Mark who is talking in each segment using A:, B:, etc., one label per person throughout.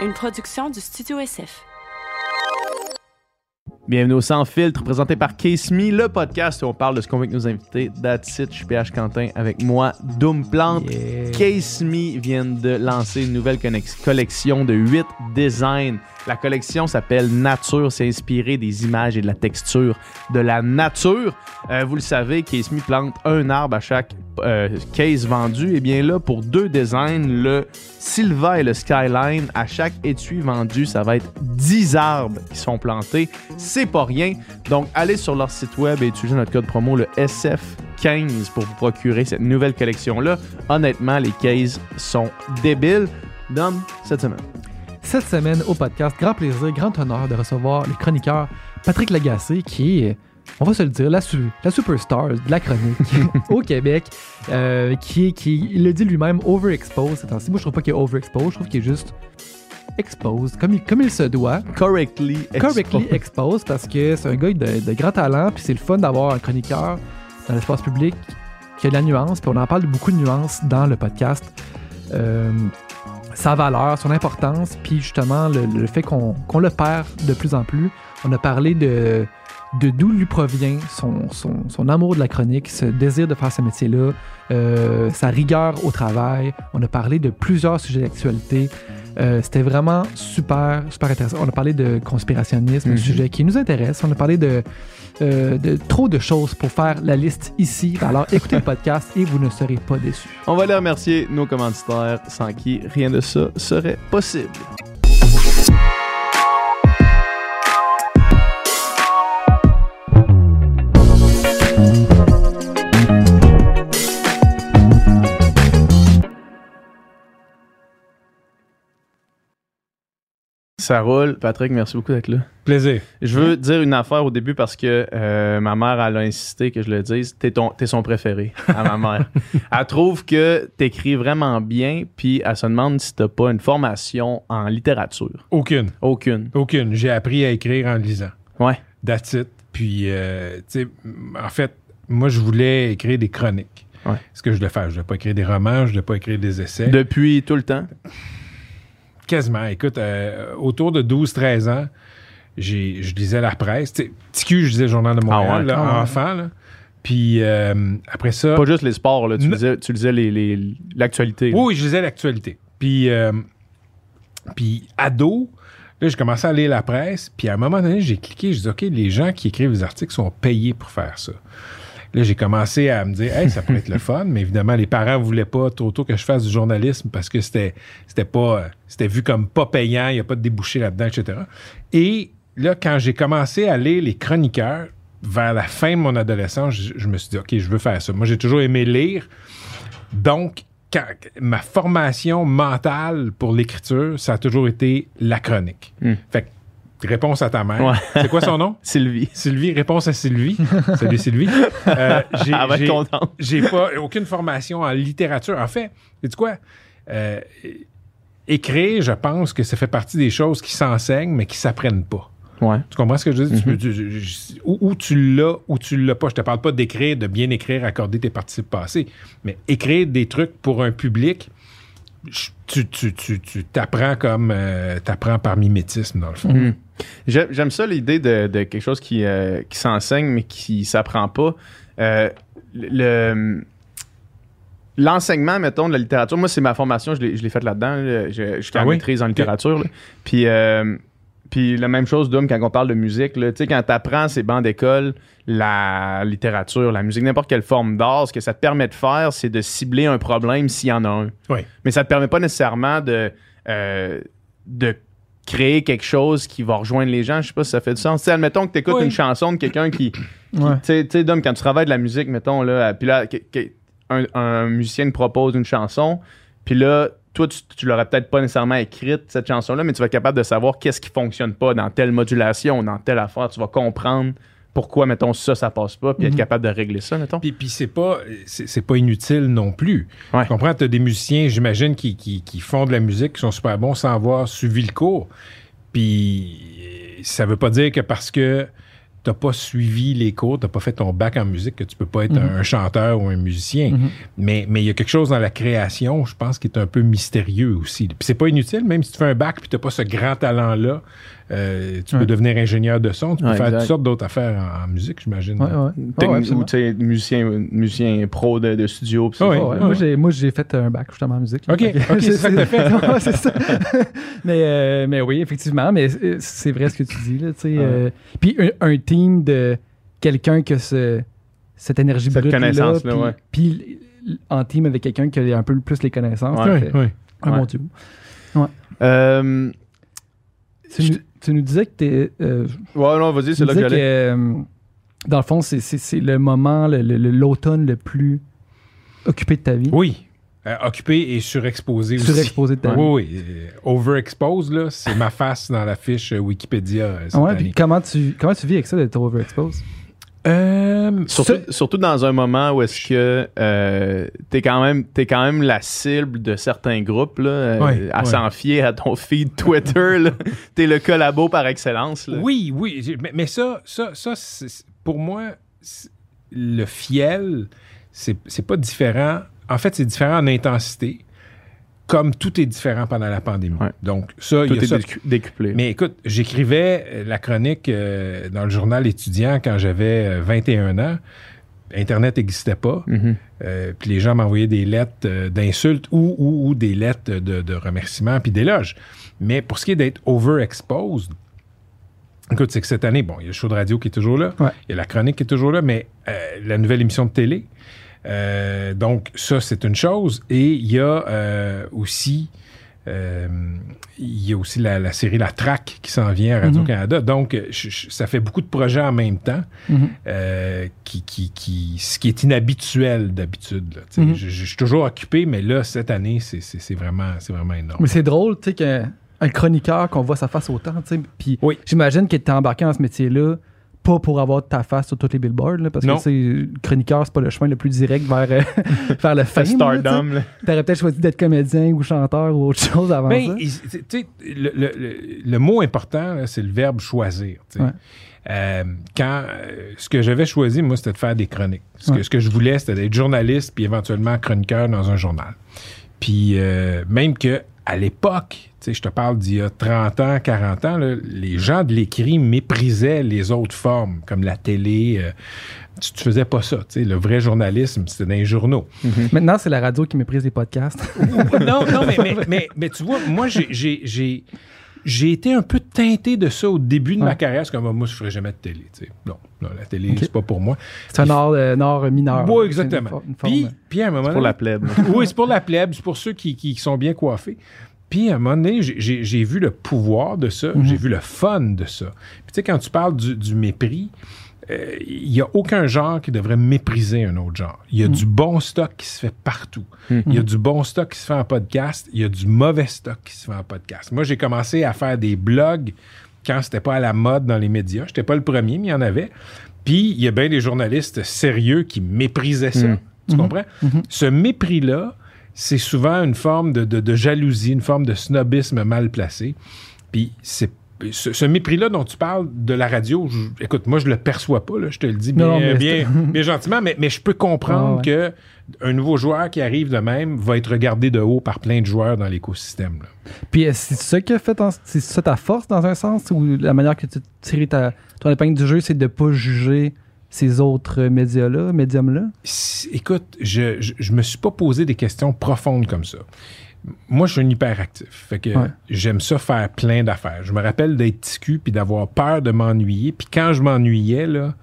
A: une production du Studio SF.
B: Bienvenue au Sans Filtre, présenté par Case Me, le podcast où on parle de ce qu'on veut avec nos invités. That's it, je suis PH Quentin avec moi, Doom Plante. Case Me vient de lancer une nouvelle collection de 8 designs. La collection s'appelle Nature, c'est inspiré des images et de la texture de la nature. Euh, vous le savez, Case Me plante un arbre à chaque euh, case vendu. Et bien là, pour deux designs, le Silva et le Skyline, à chaque étui vendu, ça va être 10 arbres qui sont plantés. C'est pas rien. Donc, allez sur leur site web et utilisez notre code promo, le SF15, pour vous procurer cette nouvelle collection-là. Honnêtement, les cases sont débiles. Dom, cette semaine.
C: Cette semaine au podcast, grand plaisir, grand honneur de recevoir le chroniqueur Patrick Lagacé, qui est, on va se le dire, la, su- la superstar de la chronique au Québec, euh, qui, est- qui il le dit lui-même, overexposed. ces temps-ci. Moi, je trouve pas qu'il est overexposed, je trouve qu'il est juste exposed, comme il, comme il se doit.
B: Correctly.
C: Correctly
B: exposed.
C: exposed, parce que c'est un gars de, de grand talent, puis c'est le fun d'avoir un chroniqueur dans l'espace public qui a de la nuance, puis on en parle de beaucoup de nuances dans le podcast. Euh, sa valeur, son importance, puis justement le, le fait qu'on qu'on le perd de plus en plus. On a parlé de, de d'où lui provient son, son, son amour de la chronique, ce désir de faire ce métier-là, euh, sa rigueur au travail. On a parlé de plusieurs sujets d'actualité. Euh, C'était vraiment super, super intéressant. On a parlé de conspirationnisme, un
B: Mhm.
C: sujet qui nous intéresse. On a parlé de, euh, de trop de choses pour faire la liste ici. Alors écoutez le podcast et vous ne serez pas déçus.
B: On va aller remercier nos commanditaires sans qui rien de ça serait possible. Ça roule. Patrick, merci beaucoup d'être là.
D: Plaisir.
B: Je veux dire une affaire au début parce que euh, ma mère, elle a insisté que je le dise. T'es, ton, t'es son préféré à ma mère. elle trouve que t'écris vraiment bien, puis elle se demande si t'as pas une formation en littérature.
D: Aucune.
B: Aucune.
D: Aucune. J'ai appris à écrire en lisant.
B: Ouais.
D: That's it. Puis, euh, tu sais, en fait, moi, je voulais écrire des chroniques.
B: Ouais.
D: Ce que je voulais faire. Je voulais pas écrire des romans, je voulais pas écrire des essais.
B: Depuis tout le temps?
D: Quasiment. Écoute, euh, autour de 12-13 ans, j'ai, je lisais la presse. Cul, je lisais le Journal de Montréal,
B: Ah ouais?
D: là,
C: Ah ouais.
D: enfant. Là. Puis, euh, après ça...
B: Pas juste les sports, là. Tu lisais, tu lisais les, les- l'actualité.
D: Oui, je lisais l'actualité. Puis, euh, puis ado, là, j'ai commencé à lire la presse. Puis à un moment donné, j'ai cliqué, je dis, OK, les gens qui écrivent des articles sont payés pour faire ça. Là, j'ai commencé à me dire, hey, ça pourrait être le fun, mais évidemment, les parents voulaient pas trop tôt que je fasse du journalisme parce que c'était, c'était pas, c'était vu comme pas payant, il n'y a pas de débouché là-dedans, etc. Et là, quand j'ai commencé à lire les chroniqueurs, vers la fin de mon adolescence, je, je me suis dit, OK, je veux faire ça. Moi, j'ai toujours aimé lire. Donc, quand- ma formation mentale pour l'écriture, ça a toujours été la chronique.
B: Hmm.
D: Fait que, réponse à ta mère.
B: Ouais.
D: C'est quoi son nom?
B: Sylvie.
D: Sylvie, réponse à Sylvie. Salut Sylvie. Euh, j'ai, j'ai- j'ai pas aucune formation en littérature. En fait, sais quoi? Euh, écrire, je pense que ça fait partie des choses qui s'enseignent, mais qui s'apprennent pas.
B: Ouais.
D: Tu comprends ce que je dis? Tu
B: Mhm.
D: peux- tu- ou, ou tu l'as ou tu l'as pas. Je te parle pas d'écrire, de bien écrire, accorder tes participes passés, mais écrire des trucs pour un public, tu t'apprends comme euh, t'apprends par mimétisme, dans le fond.
B: Mhm. J'aime, ça l'idée de, de quelque chose qui, euh, qui s'enseigne mais qui s'apprend pas. Euh, le l'enseignement, mettons, de la littérature, moi c'est ma formation, je l'ai, faite là-dedans. là. Je, je suis en
D: Ah oui?
B: maîtrise en littérature. Puis, euh, puis la même chose, Dom, quand on parle de musique, tu sais, quand tu apprends ces bancs d'école, la littérature, la musique, n'importe quelle forme d'art, ce que ça te permet de faire, c'est de cibler un problème s'il y en a un.
D: Oui.
B: Mais ça te permet pas nécessairement de, euh, de créer quelque chose qui va rejoindre les gens. Je sais pas si ça fait du sens. Tu sais, admettons que tu écoutes
D: Oui.
B: une chanson de quelqu'un qui. qui-
C: Ouais.
B: Tu sais, Dom, quand tu travailles de la musique, mettons, là, puis là, un musicien te propose une chanson, puis là, toi, tu, tu l'aurais peut-être pas nécessairement écrite, cette chanson-là, mais tu vas être capable de savoir qu'est-ce qui fonctionne pas dans telle modulation, dans telle affaire. Tu vas comprendre pourquoi, mettons, ça, ça passe pas, puis être
C: Mhm.
B: capable de régler ça, mettons.
D: Puis, puis c'est pas c'est, pas inutile non plus.
B: Ouais.
D: Tu comprends? T'as des musiciens, j'imagine, qui, qui, qui font de la musique, qui sont super bons sans avoir suivi le cours. Puis ça veut pas dire que parce que t'as pas suivi les cours, t'as pas fait ton bac en musique, que tu peux pas être
C: Mhm.
D: un, un chanteur ou un musicien.
C: Mhm.
D: Mais mais il y a quelque chose dans la création, je pense, qui est un peu mystérieux aussi. Puis c'est pas inutile, même si tu fais un bac puis t'as pas ce grand talent-là, euh, tu
C: Ouais.
D: peux devenir ingénieur de son, tu peux
B: Ouais,
D: faire
B: exact.
D: toutes sortes d'autres affaires en, en musique, j'imagine.
C: Ouais, ouais. Ouais,
B: Techni-
C: ouais,
B: ou
C: absolument.
B: tu sais, musicien, musicien pro de, de studio. pis
D: Ah
B: ça.
D: ouais.
C: Ouais, ouais. Moi, j'ai, moi, j'ai fait un bac justement en musique. là.
D: Ok,
C: que-
D: c'est ça que t'as fait.
C: Ouais, c'est ça. mais, euh, mais oui, effectivement, mais c'est- vrai ce que tu dis. Là, euh, puis un, un team de quelqu'un qui a ce- cette énergie
B: Cette
C: brute
B: connaissance-là,
C: puis,
B: ouais.
C: puis en team avec quelqu'un qui a un peu plus les connaissances.
B: Ouais,
D: Ouais,
C: fait
D: ouais.
C: un
B: Ouais.
C: bon duo.
B: Euh,
C: Tu, nous- tu nous disais que t'es... euh,
B: ouais, non, vas-y, c'est là que j'allais.
C: euh, dans le fond, c'est, le moment, le- le- le- l'automne le plus occupé de ta vie.
D: Oui. Euh, occupé et surexposé aussi.
C: Surexposé de ta vie.
D: Oui, oui. Euh, overexpose, là, c'est ma face dans la fiche Wikipédia cette
C: ouais,
D: année.
C: puis comment tu, comment tu vis avec ça d'être overexposed?
D: Euh,
B: Surtout, dans un moment où est-ce que euh, t'es quand même t'es quand même la cible de certains groupes là, euh,
D: Ouais,
B: à
D: ouais.
B: s'en fier à ton feed Twitter t'es le collabo par excellence là.
D: Oui, oui. Mais, mais ça, ça, ça pour moi, le fiel, c'est c'est pas différent. En fait, c'est différent en intensité, comme tout est différent pendant la pandémie.
B: Ouais.
D: Donc, ça, il
B: tout
D: y a
B: est
D: ça.
B: décuplé
D: Mais écoute, j'écrivais euh, la chronique euh, dans le journal étudiant quand j'avais euh, 21 ans. Internet n'existait pas.
B: Mhm.
D: Euh, puis les gens m'envoyaient des lettres euh, d'insultes ou, ou, ou des lettres de, de remerciements puis d'éloges. Mais pour ce qui est d'être overexposed, écoute, c'est que cette année, bon, il y a le show de radio qui est toujours là,
C: Ouais.
D: il y a la chronique qui est toujours là, mais euh, la nouvelle émission de télé. Euh, donc, ça, c'est une chose. Et il y a euh, aussi. euh, il y a aussi la, la série La Traque qui s'en vient à Radio-Canada. Donc, je- je- ça fait beaucoup de projets en même temps
C: Mhm.
D: qui, qui, qui- ce qui est inhabituel d'habitude.
C: Mhm.
D: je, je suis toujours occupé, mais là, cette année, c'est, vraiment, vraiment énorme.
C: Mais c'est drôle, tu sais, qu'un un chroniqueur, qu'on voit sa face autant, tu sais. Puis
D: Oui.
C: j'imagine que t'es embarqué dans ce métier-là, pas pour avoir ta face sur tous les billboards, là, parce
D: Non.
C: que, le chroniqueur, c'est pas le chemin le plus direct vers, euh, vers le fame.
B: Stardom.
C: T'aurais peut-être choisi d'être comédien ou chanteur ou autre chose avant
D: Mais
C: ça.
D: il- tu sais, le, le- le- le mot important, c'est le verbe choisir.
C: Ouais.
D: Euh, quand euh, ce que j'avais choisi, moi, c'était de faire des chroniques. Ce,
C: Ouais.
D: que, ce que je voulais, c'était d'être journaliste puis éventuellement chroniqueur dans un journal. Puis euh, même que à l'époque, tu sais, je te parle d'il y a 30 ans, 40 ans, là, les gens de l'écrit méprisaient les autres formes, comme la télé. euh, tu, tu faisais pas ça. tu sais. Le vrai journalisme, c'était dans les journaux.
C: Maintenant, c'est la radio qui méprise les podcasts.
D: non, non, mais, mais, mais, mais tu vois, moi, j'ai- j'ai été un peu teinté de ça au début de ma carrière. C'est comme, moi, je ferais jamais de télé. tu sais. Non, non, la télé,
C: Ok.
D: c'est pas pour moi.
C: c'est un art, euh, un art mineur.
D: Oui, exactement.
C: C'est une, for- une forme-
D: Puis, puis à un moment
B: pour
D: donné-
B: la plèbe
D: oui, c'est pour la plèbe, c'est pour ceux qui, qui sont bien coiffés. Puis à un moment donné, j'ai- vu le pouvoir de ça,
C: Mhm.
D: j'ai vu le fun de ça. Puis tu sais, quand tu parles du, du mépris, euh, il n'y a aucun genre qui devrait mépriser un autre genre. Il y a
C: Mhm.
D: du bon stock qui se fait partout. Il y a du bon stock qui se fait en podcast. Il y a du mauvais stock qui se fait en podcast. Moi, j'ai commencé à faire des blogs quand c'était pas à la mode dans les médias. J'étais pas le premier, mais il y en avait. Puis il y a bien des journalistes sérieux qui méprisaient ça.
B: Mhm.
D: Tu
C: Mhm.
D: comprends?
C: Mhm.
D: Ce mépris-là, c'est souvent une forme de, de- de jalousie, une forme de snobisme mal placé. Puis c'est ce, ce mépris-là dont tu parles de la radio, je- écoute, moi, je le perçois pas, là, je te le dis bien,
C: Non, mais
D: bien,
C: c'est-
D: bien gentiment, mais, mais je peux comprendre
C: Ah ouais.
D: que un nouveau joueur qui arrive de même va être regardé de haut par plein de joueurs dans l'écosystème.
C: Puis est-ce que c'est ça qui a fait, c'est ça ta force dans un sens, ou la manière que tu tires ta, ton épingle du jeu, c'est de pas juger ces autres médias-là, médiums-là?
D: Écoute, je, je, je me suis pas posé des questions profondes comme ça. Moi, je suis un hyperactif. Fait que
C: Ouais.
D: j'aime ça faire plein d'affaires. Je me rappelle d'être ticu puis d'avoir peur de m'ennuyer. Puis quand je m'ennuyais, là,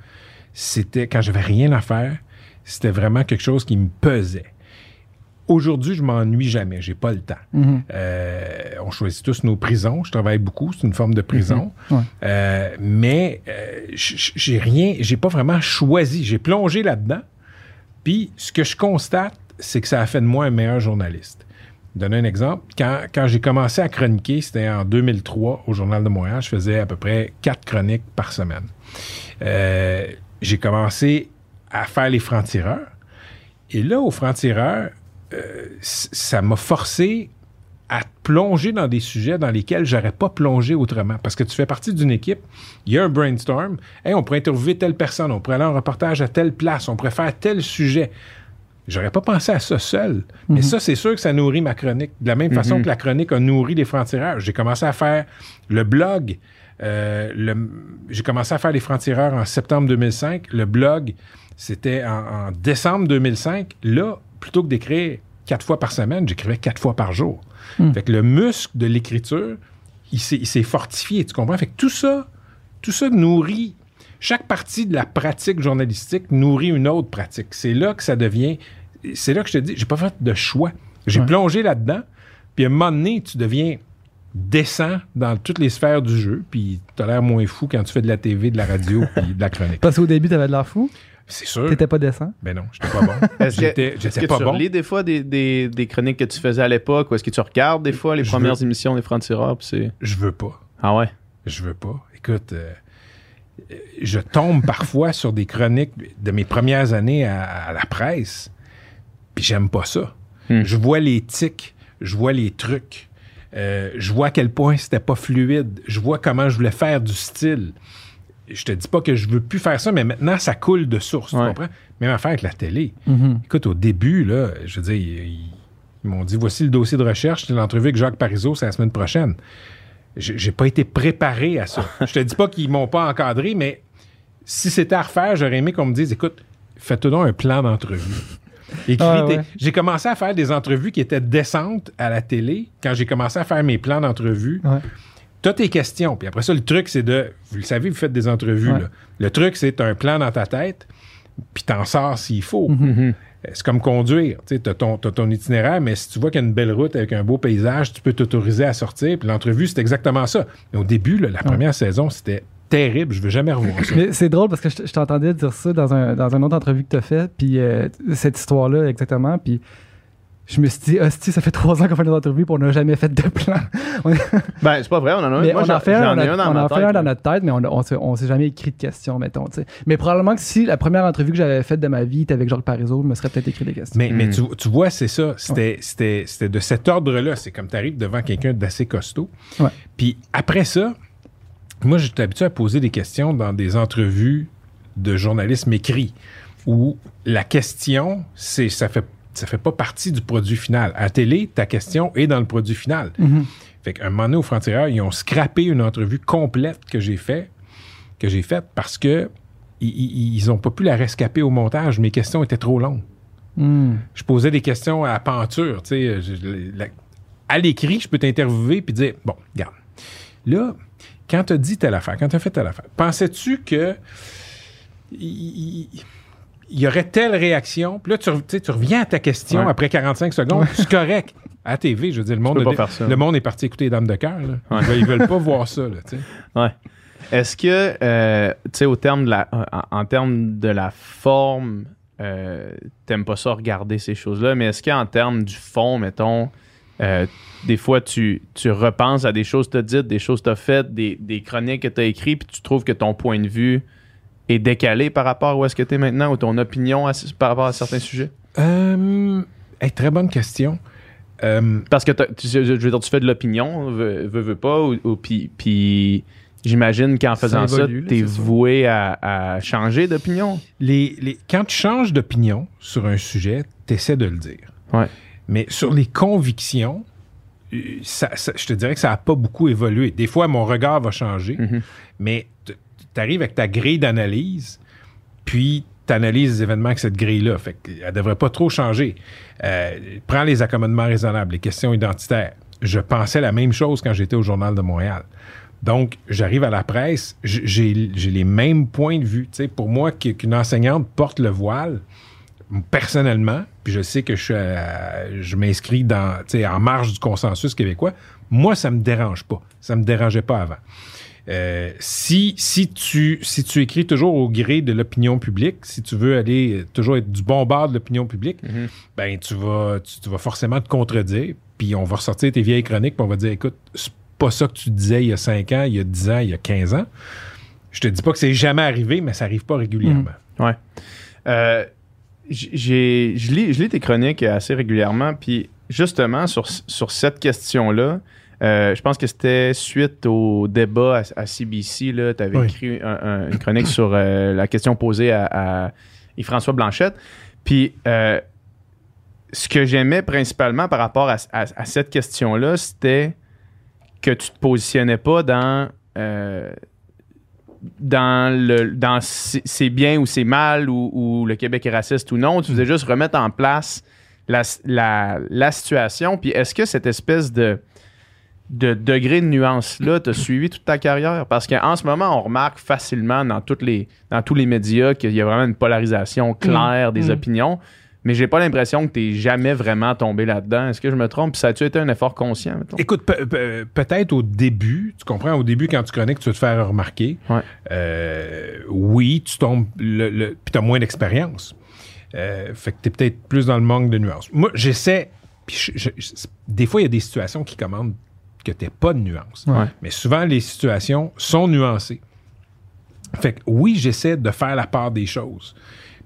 D: c'était quand j'avais rien à faire, c'était vraiment quelque chose qui me pesait. Aujourd'hui, je m'ennuie jamais. J'ai pas le temps.
C: Mhm.
D: Euh, on choisit tous nos prisons. Je travaille beaucoup. C'est une forme de prison.
C: Ouais.
D: Euh, mais euh, j'ai rien, j'ai pas vraiment choisi. J'ai plongé là-dedans. Puis ce que je constate, c'est que ça a fait de moi un meilleur journaliste. Donner un exemple. Quand, j'ai commencé à chroniquer, c'était en 2003 au Journal de Montréal. Je faisais à peu près quatre chroniques par semaine. Euh, j'ai commencé à faire les francs-tireurs. Et là, aux francs-tireurs, euh, ça m'a forcé à plonger dans des sujets dans lesquels j'aurais pas plongé autrement. Parce que tu fais partie d'une équipe, il y a un brainstorm, hey, on pourrait interviewer telle personne, on pourrait aller en reportage à telle place, on pourrait faire tel sujet. J'aurais pas pensé à ça seul. Mais ça, c'est sûr que ça nourrit ma chronique. De la même façon que la chronique a nourri les francs-tireurs. J'ai commencé à faire le blog. euh, j'ai commencé à faire les francs-tireurs en septembre 2005. Le blog, c'était en, en décembre 2005. Là, plutôt que d'écrire quatre fois par semaine, j'écrivais quatre fois par jour. Fait que le muscle de l'écriture, il s'est fortifié, tu comprends? Fait que tout ça, tout ça nourrit chaque partie de la pratique journalistique nourrit une autre pratique. C'est là que ça devient. C'est là que je te dis, j'ai pas fait de choix. J'ai
C: Ouais.
D: plongé là-dedans, puis à un moment donné, tu deviens décent dans toutes les sphères du jeu, puis t'as l'air moins fou quand tu fais de la TV, de la radio, puis de la chronique.
C: Parce qu'au début, t'avais de l'air fou.
D: C'est sûr.
C: T'étais pas décent.
D: Ben non, j'étais pas bon.
B: Est-ce que,
D: J'étais
B: est-ce
D: j'étais
B: que
D: pas
B: tu
D: bon.
B: relis des fois des, des, des chroniques que tu faisais à l'époque ou est-ce que tu regardes des fois les
D: Je
B: premières
D: veux-
B: émissions des Francs-Tireurs?
D: Je veux pas.
B: Ah ouais?
D: Je veux pas. Écoute, euh, je tombe parfois sur des chroniques de mes premières années à, à la presse, puis j'aime pas ça.
B: Hmm.
D: Je vois les tics, je vois les trucs, euh, je vois à quel point c'était pas fluide, je vois comment je voulais faire du style. Je te dis pas que je veux plus faire ça, mais maintenant ça coule de source, tu comprends? Même affaire avec la télé.
C: Mhm.
D: Écoute, au début, là, je veux dire, ils, ils m'ont dit voici le dossier de recherche, c'est l'entrevue avec Jacques Parizeau, c'est la semaine prochaine. J'ai pas été préparé à ça. je te dis pas qu'ils m'ont pas encadré, mais si c'était à refaire, j'aurais aimé qu'on me dise écoute, fais-toi donc un plan d'entrevue.
C: Ah, ouais.
D: J'ai commencé à faire des entrevues qui étaient décentes à la télé quand j'ai commencé à faire mes plans d'entrevue.
C: Ouais.
D: T'as tes questions. Puis après ça, le truc, c'est de. Vous le savez, vous faites des entrevues.
C: Ouais.
D: là. Le truc, c'est un plan dans ta tête, puis t'en sors s'il faut.
C: Mhm.
D: Euh, C'est comme conduire. Tu as ton, t'as ton itinéraire, mais si tu vois qu'il y a une belle route avec un beau paysage, tu peux t'autoriser à sortir. Puis l'entrevue, c'est exactement ça. Mais au début, là, la première saison, c'était terrible. Je veux jamais revoir ça.
C: Mais c'est drôle parce que je, je t'entendais dire ça dans un, dans une autre entrevue que tu as fait, puis euh, cette histoire-là exactement, puis je me suis dit, hostie, ça fait trois ans qu'on fait des entrevues, puis on n'a jamais fait de plan.
B: Ben, c'est pas vrai, on en a un.
C: mais
B: Moi,
C: on en fait un, on
B: dans
C: en fait
B: tête,
C: un dans notre tête, mais on, on, s'est- on s'est jamais écrit de questions, mettons. Mais probablement que si la première entrevue que j'avais faite de ma vie était avec Jacques Parizeau, je me serais peut-être écrit des questions.
D: Mais, mais
B: Mm.
D: tu, tu vois, c'est ça. C'était, c'était, c'était de cet ordre-là. C'est comme tu arrives devant quelqu'un d'assez costaud.
C: Ouais.
D: Puis après ça, moi, j'étais habitué à poser des questions dans des entrevues de journalisme écrit où la question, c'est ça fait ça fait pas partie du produit final. À la télé, ta question est dans le produit final.
C: Mhm.
D: Fait qu'un moment donné, au Franc-Tireur, ils ont scrappé une entrevue complète que j'ai fait, que j'ai faite parce que ils, ils, ils ont pas pu la rescaper au montage. Mes questions étaient trop longues
C: Hmm.
D: je posais des questions à penture. tu sais, je- la- à l'écrit, je peux t'interviewer puis dire Bon, regarde, là, quand tu as dit telle affaire, quand tu as fait telle affaire, pensais-tu que il y aurait telle réaction? Puis là, tu, tu tu reviens à ta question
B: Ouais.
D: après 45 secondes, c'est correct. À TV, je veux dire, le monde,
B: ça.
D: le monde est parti écouter les Dames de cœur.
B: Ouais.
D: Ils, ils veulent pas voir ça. Là, tu.
B: Est-ce que, euh, tu sais, au terme de la, en, en termes de la forme, euh, t'aimes pas ça regarder ces choses-là, mais est-ce qu'en termes du fond, mettons, euh, des fois tu, tu repenses à des choses que t'as dites, des choses que t'as faites, des, des chroniques que t'as écrites, puis tu trouves que ton point de vue est décalé par rapport à où est-ce que t'es maintenant ou ton opinion à- par rapport à certains sujets?
D: Euh, hey, très bonne question. Euh,
B: Parce que tu, je veux dire, tu fais de l'opinion, veux, veux, veux pas, ou, ou puis, j'imagine qu'en faisant ça,
C: c'est sûr.
B: voué à, à changer d'opinion?
D: les, les- quand tu changes d'opinion sur un sujet, tu essaies de le dire.
B: Ouais.
D: Mais sur les convictions, euh, ça- ça- je te dirais que ça n'a pas beaucoup évolué. Des fois, mon regard va changer,
B: Mhm.
D: mais tu arrives avec ta grille d'analyse, puis tu analyses les événements avec cette grille-là. Fait qu'elle ne devrait pas trop changer. Euh, prends les accommodements raisonnables, les questions identitaires. Je pensais la même chose quand j'étais au Journal de Montréal. Donc, j'arrive à la presse, j'ai les mêmes points de vue. Pour moi, qu'- qu'une enseignante porte le voile, personnellement, puis je sais que je, m'inscris en marge du consensus québécois, moi, ça me dérange pas. Ça me dérangeait pas avant. Euh, si, si, tu, si tu écris toujours au gré de l'opinion publique, si tu veux aller euh, toujours être du bon bord de l'opinion publique,
B: Mhm.
D: ben tu vas, tu, tu vas forcément te contredire, puis on va ressortir tes vieilles chroniques, puis on va dire, écoute, c'est pas ça que tu disais il y a 5 ans, il y a 10 ans, il y a 15 ans. Je te dis pas que c'est jamais arrivé, mais ça arrive pas régulièrement.
B: Ouais. Euh, j- j'ai, je, lis, je lis tes chroniques assez régulièrement, puis justement, sur, sur cette question-là, euh, je pense que c'était suite au débat à, à CBC. Tu avais
D: Oui.
B: écrit un- un- une chronique sur euh, la question posée à, à Yves-François Blanchette. Puis, euh, ce que j'aimais principalement par rapport à, cette question-là, c'était que tu te positionnais pas dans. dans le dans c'est c'est bien ou c'est mal ou, ou le Québec est raciste ou non, tu faisais juste remettre en place la, la, la situation. Puis est-ce que cette espèce de, de degré de nuance-là t'a suivi toute ta carrière? Parce qu'en ce moment, on remarque facilement dans, toutes les, dans tous les médias qu'il y a vraiment une polarisation claire des
C: Mm.
B: opinions. Mais j'ai pas l'impression que tu jamais vraiment tombé là-dedans. Est-ce que je me trompe? Ça a-tu été un effort conscient, mettons?
D: Écoute, pe- pe- peut-être au début, tu comprends, au début, quand tu chroniques, tu veux te faire remarquer.
B: Ouais.
D: Euh, oui, tu tombes, le, le, puis tu as moins d'expérience. Euh, fait que tu es peut-être plus dans le manque de nuances. Moi, j'essaie, puis je- je- je- des fois, il y a des situations qui commandent que tu pas de nuances.
B: Ouais.
D: Mais souvent, les situations sont nuancées. Fait que oui, j'essaie de faire la part des choses.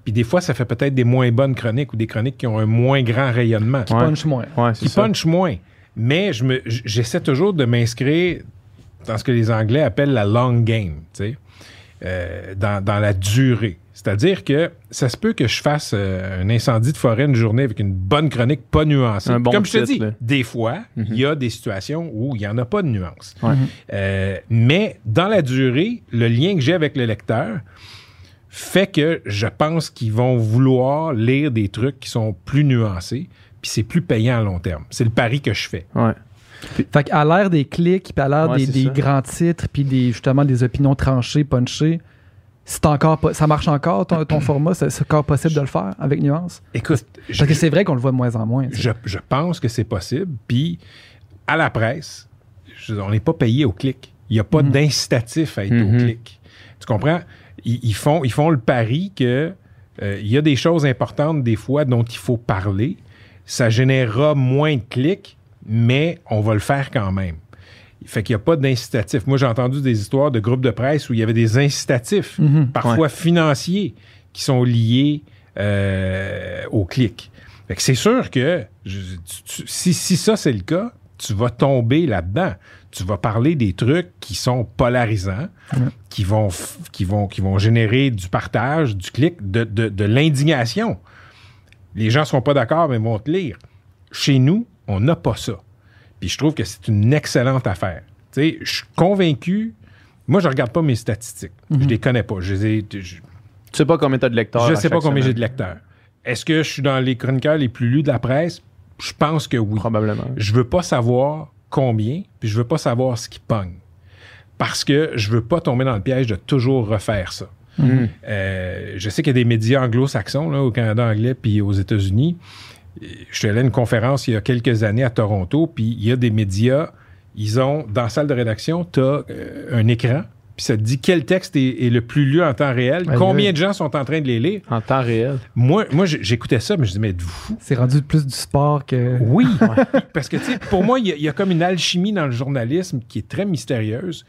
D: Puis des fois, ça fait peut-être des moins bonnes chroniques ou des chroniques qui ont un moins grand rayonnement
B: Ouais.
C: Punch moins.
B: Ouais,
D: qui
B: ça.
D: punch moins. Mais je me, j'essaie toujours de m'inscrire dans ce que les Anglais appellent la long game, tu sais, euh, dans, dans la durée. C'est-à-dire que ça se peut que je fasse euh, un incendie de forêt une journée avec une bonne chronique pas nuancée.
B: Bon
D: Comme je te dis,
B: là.
D: des fois, il y a des situations où il n'y en a pas de nuance.
B: Ouais.
D: Euh, mais dans la durée, le lien que j'ai avec le lecteur fait que je pense qu'ils vont vouloir lire des trucs qui sont plus nuancés, puis c'est plus payant à long terme. C'est le pari que je fais.
B: Ouais.
C: Fait qu'à l'ère des clics, puis à l'ère
B: Ouais,
C: des, grands titres, puis des, justement des opinions tranchées, punchées, c'est encore ça marche encore ton, ton format, c'est encore possible de le faire avec nuance?
D: Écoute, je,
C: Parce que c'est vrai qu'on le voit de moins en moins.
D: je, je pense que c'est possible, puis à la presse, je- on n'est pas payé au clic. Il n'y a pas d'incitatif à être au clic. Tu comprends? Ils, ils font, ils font le pari que euh, il y a des choses importantes des fois dont il faut parler. Ça générera moins de clics, mais on va le faire quand même. Fait qu'il n'y a pas d'incitatif. Moi, j'ai entendu des histoires de groupes de presse où il y avait des incitatifs,
C: Mhm.
D: parfois financiers, qui sont liés euh, au clic. Fait que c'est sûr que je- tu- tu- si, si ça c'est le cas, tu vas tomber là-dedans. Tu vas parler des trucs qui sont polarisants, qui, vont, qui, vont, qui vont générer du partage, du clic, de, de, de l'indignation. Les gens ne seront pas d'accord, mais vont te lire. Chez nous, on n'a pas ça. Puis je trouve que c'est une excellente affaire. Tu sais, je suis convaincu. Moi, je regarde pas mes statistiques. Je les connais pas. Je les ai- je-
B: Tu sais pas combien t'as de lecteurs.
D: je
B: à
D: sais pas combien j'ai de lecteurs. Est-ce que je suis dans les chroniqueurs les plus lus de la presse? Je pense que oui.
B: Probablement.
D: Je veux pas savoir combien, puis je veux pas savoir ce qui pogne. Parce que je veux pas tomber dans le piège de toujours refaire ça.
B: Mhm.
D: Euh, je sais qu'il y a des médias anglo-saxons là, au Canada anglais puis aux États-Unis. Euh, Je suis allé à une conférence il y a quelques années à Toronto, puis il y a des médias, ils ont, dans la salle de rédaction, tu as un écran, puis ça te dit quel texte est, est le plus lu en temps réel, combien de gens sont en train de les lire.
B: En temps réel.
D: Moi, moi j'écoutais ça, mais je disais, mais êtes-vous fou?
C: C'est rendu plus du sport que.
D: Oui, parce que tu sais, pour moi, il y, a- il y a comme une alchimie dans le journalisme qui est très mystérieuse.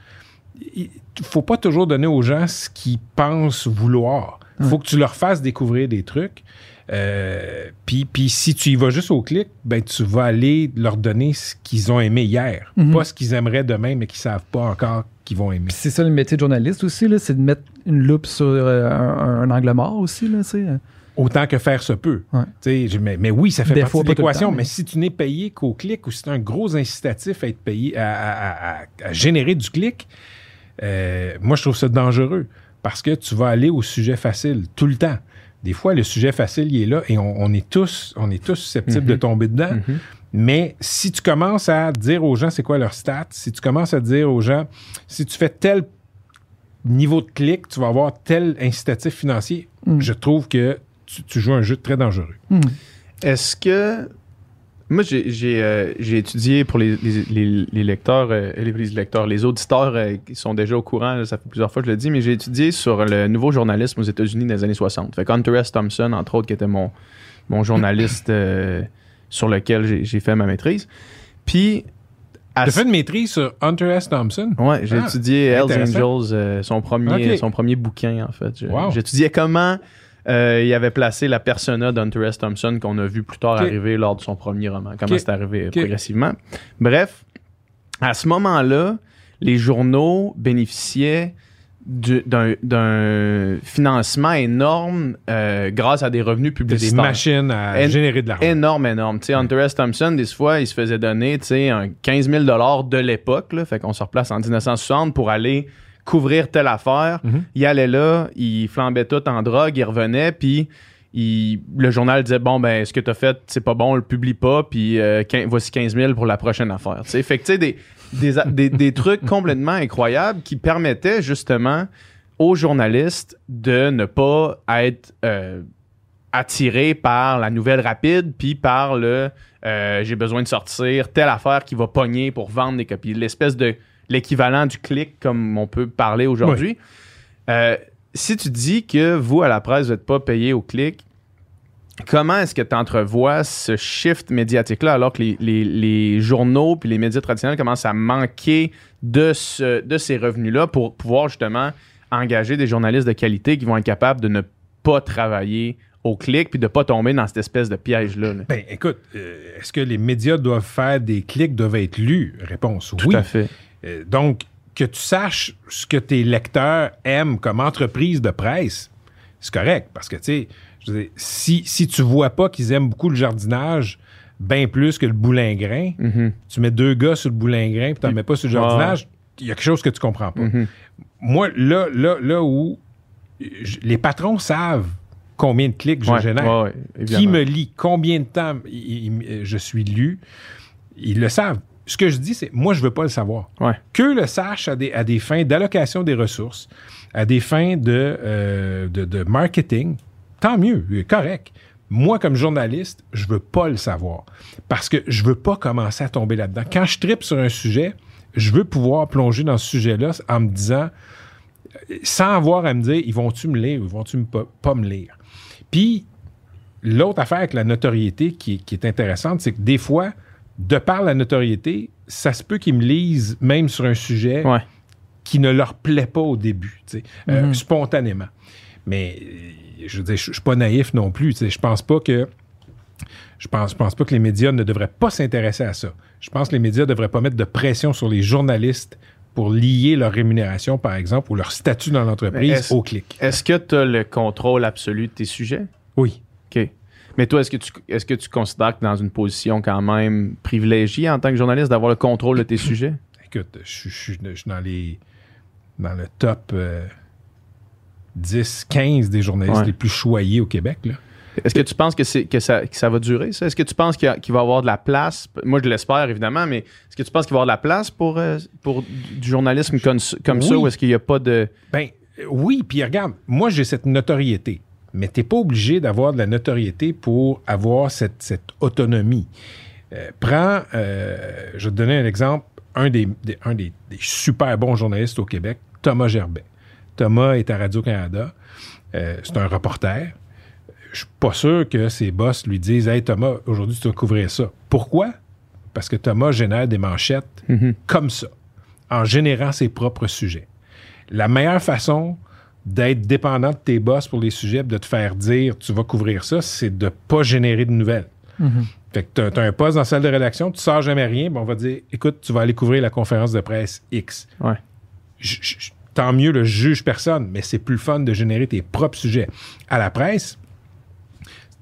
D: Il faut pas toujours donner aux gens ce qu'ils pensent vouloir. Il faut que tu leur fasses découvrir des trucs. Euh, Puis puis si tu y vas juste au clic, ben tu vas aller leur donner ce qu'ils ont aimé hier,
C: Mhm.
D: pas ce qu'ils aimeraient demain, mais qu'ils savent pas encore qu'ils vont aimer.
C: C'est ça le métier de journaliste aussi, c'est de mettre une loupe sur euh, un, un angle mort aussi. Là, tu sais.
D: Autant que faire se peut.
C: Ouais.
D: Tu Mais, mais oui, ça fait
C: Des
D: partie
C: fois,
D: de l'équation. Mais
C: mais-
D: si tu n'es payé qu'au clic ou si c'est un gros incitatif à être payé, à, à- à- à générer du clic, euh, moi, je trouve ça dangereux parce que tu vas aller au sujet facile tout le temps. Des fois, le sujet facile, il est là et on, on est tous, on est tous susceptibles de tomber dedans.
B: Mhm.
D: Mais si tu commences à dire aux gens c'est quoi leur stat, si tu commences à dire aux gens si tu fais tel niveau de clic, tu vas avoir tel incitatif financier,
C: Mm.
D: je trouve que tu, tu joues un jeu très dangereux.
B: Est-ce que. Moi, j'ai j'ai, euh, j'ai étudié pour les, les, les- les lecteurs, euh, les, les lecteurs, les auditeurs euh, qui sont déjà au courant, là, ça fait plusieurs fois que je le dis, mais j'ai étudié sur le nouveau journalisme aux États-Unis dans les années 60. Fait Hunter S. Thompson, entre autres, qui était mon, mon journaliste sur lequel j'ai j'ai fait ma maîtrise. Puis.
D: Tu as fait une maîtrise sur Hunter S. Thompson?
B: Ouais, j'ai
D: Ah,
B: étudié Hells. Angels, euh, son, premier, son premier bouquin, en fait. Je-
D: Wow.
B: J'étudiais comment euh, il avait placé la persona d'Hunter S. Thompson qu'on a vu plus tard arriver lors de son premier roman. Comment
D: Ok.
B: c'est arrivé progressivement. Bref, à ce moment-là, les journaux bénéficiaient du- d'un financement énorme euh, grâce à des revenus
D: T'as des
B: publicitaires.
D: machines à
B: En-
D: générer de l'argent.
B: Énorme, énorme. Tu sais, Hunter S. Thompson, des fois, il se faisait donner, tu sais, un 15 000 de l'époque. Fait qu'on se replace en 1960 pour aller couvrir telle affaire.
D: Mhm.
B: Il allait là, il flambait tout en drogue, il revenait, puis il- le journal disait, bon, ben, ce que t'as fait, c'est pas bon, on le publie pas, puis euh, voici 15 000 pour la prochaine affaire. Fait que, tu sais, des, des, a- des- des trucs complètement incroyables qui permettaient justement aux journalistes de ne pas être euh, attirés par la nouvelle rapide, puis par le euh, j'ai besoin de sortir telle affaire qui va pogner pour vendre des copies. L'espèce de l'équivalent du clic, comme on peut parler aujourd'hui. Euh, si tu dis que vous, à la presse, vous n'êtes pas payé au clic, comment est-ce que tu entrevois ce shift médiatique-là alors que les, les- les journaux puis les médias traditionnels commencent à manquer de, ce, de ces revenus-là pour pouvoir justement engager des journalistes de qualité qui vont être capables de ne pas travailler au clic puis de pas tomber dans cette espèce de piège-là. là?
D: Ben, écoute, euh, est-ce que les médias doivent faire des clics, doivent être lus? Réponse
B: Tout
D: oui.
B: à fait.
D: Euh, donc, que tu saches ce que tes lecteurs aiment comme entreprise de presse, c'est correct. Parce que, tu sais, si, si tu vois pas qu'ils aiment beaucoup le jardinage, bien plus que le boulingrin,
B: Mhm.
D: tu mets deux gars sur le boulingrin puis tu mets pas sur le jardinage, il y a quelque chose que tu comprends pas.
B: Mhm.
D: Moi, là, là, là où les patrons savent combien de clics je
B: Ouais,
D: génère,
B: ouais, ouais,
D: qui me lit, combien de temps il- il- je suis lu, ils le savent. Ce que je dis, c'est moi, je veux pas le savoir.
B: Ouais.
D: Que le sache à des, à des fins d'allocation des ressources, à des fins de, euh, de, de marketing, tant mieux, correct. Moi, comme journaliste, je veux pas le savoir. Parce que je veux pas commencer à tomber là-dedans. Quand je tripe sur un sujet, je veux pouvoir plonger dans ce sujet-là en me disant, euh, sans avoir à me dire, ils vont-tu me lire ou ils vont-tu me pas, pas me lire? Puis, l'autre affaire avec la notoriété qui, qui est intéressante, c'est que des fois, de par la notoriété, ça se peut qu'ils me lisent même sur un sujet
B: Ouais.
D: qui ne leur plaît pas au début, euh,
C: Mhm.
D: spontanément. Mais je veux dire, je je suis pas naïf non plus. Je pense pas que je pense, je pense pas que les médias ne devraient pas s'intéresser à ça. Je pense que les médias ne devraient pas mettre de pression sur les journalistes pour lier leur rémunération, par exemple, ou leur statut dans l'entreprise au clic.
B: Est-ce que tu as le contrôle absolu de tes sujets?
D: Oui.
B: Mais toi, est-ce que tu est-ce que tu considères que dans une position quand même privilégiée en tant que journaliste d'avoir le contrôle de tes sujets?
D: Écoute, je, suis- dans les dans le top euh, 10, 15 des journalistes
B: Ouais.
D: les plus choyés au Québec. Là.
B: Est-ce que tu penses que, c'est, que, ça, que ça va durer, ça? Est-ce que tu penses qu'il, y a- qu'il va y avoir de la place? Moi, je l'espère, évidemment, mais est-ce que tu penses qu'il va y avoir de la place pour, euh, pour du journalisme comme, comme ça ou est-ce qu'il n'y a pas de...
D: Ben euh, oui, puis regarde, moi j'ai cette notoriété, mais t'es pas obligé d'avoir de la notoriété pour avoir cette, cette autonomie. Euh, prends, euh, je vais te donner un exemple, un des, des- un des, des super bons journalistes au Québec, Thomas Gerbet. Thomas est à Radio-Canada, euh, c'est un reporter. Je suis pas sûr que ses boss lui disent Hey Thomas, aujourd'hui tu dois couvrir ça. Pourquoi? Parce que Thomas génère des manchettes
B: Mhm.
D: comme ça, en générant ses propres sujets. La meilleure façon d'être dépendant de tes boss pour les sujets, de te faire dire tu vas couvrir ça, c'est de pas générer de nouvelles.
C: Mhm.
D: Fait que tu as, un poste dans la salle de rédaction, tu sors jamais rien, ben on va dire écoute, tu vas aller couvrir la conférence de presse X.
B: Ouais.
D: Tant mieux, le juge personne, mais c'est plus fun de générer tes propres sujets. À la presse,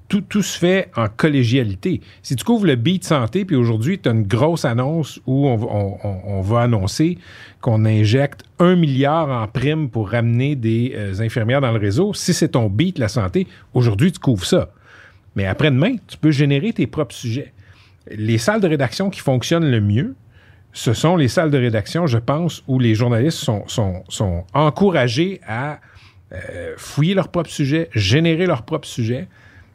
D: tout, tout se fait en collégialité. Si tu couvres le beat santé, puis aujourd'hui, tu as une grosse annonce où on, va- on- on- on va annoncer qu'on injecte un milliard en prime pour ramener des euh, infirmières dans le réseau, si c'est ton beat, la santé, aujourd'hui, tu couvres ça. Mais après-demain, tu peux générer tes propres sujets. Les salles de rédaction qui fonctionnent le mieux, ce sont les salles de rédaction, je pense, où les journalistes sont, sont, sont encouragés à euh, fouiller leurs propres sujets, générer leurs propres sujets.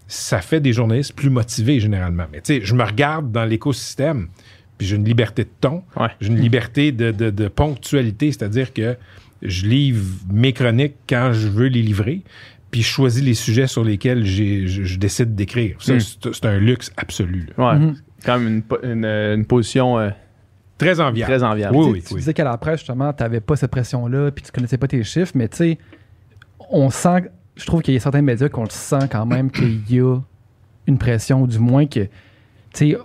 D: Ça fait des journalistes plus motivés généralement. Mais tu sais, je me regarde dans l'écosystème, puis j'ai une liberté de ton,
B: Ouais.
D: j'ai une liberté de, de- de ponctualité, c'est-à-dire que je livre mes chroniques quand je veux les livrer, puis je choisis les sujets sur lesquels j'ai- je, je décide d'écrire. Ça,
B: Mm.
D: c'est c'est un luxe absolu. là.
B: Ouais.
C: Mhm.
B: Quand même une, une, euh, une position euh,
D: Très enviable.
B: très enviable.
D: Oui,
C: Tu-
D: oui,
C: tu
D: oui.
C: disais qu'à la presse, justement, tu n'avais pas cette pression-là, puis tu connaissais pas tes chiffres, mais tu sais, on sent je trouve qu'il y a certains médias qu'on le sent quand même qu'il y a une pression, ou du moins que, tu sais,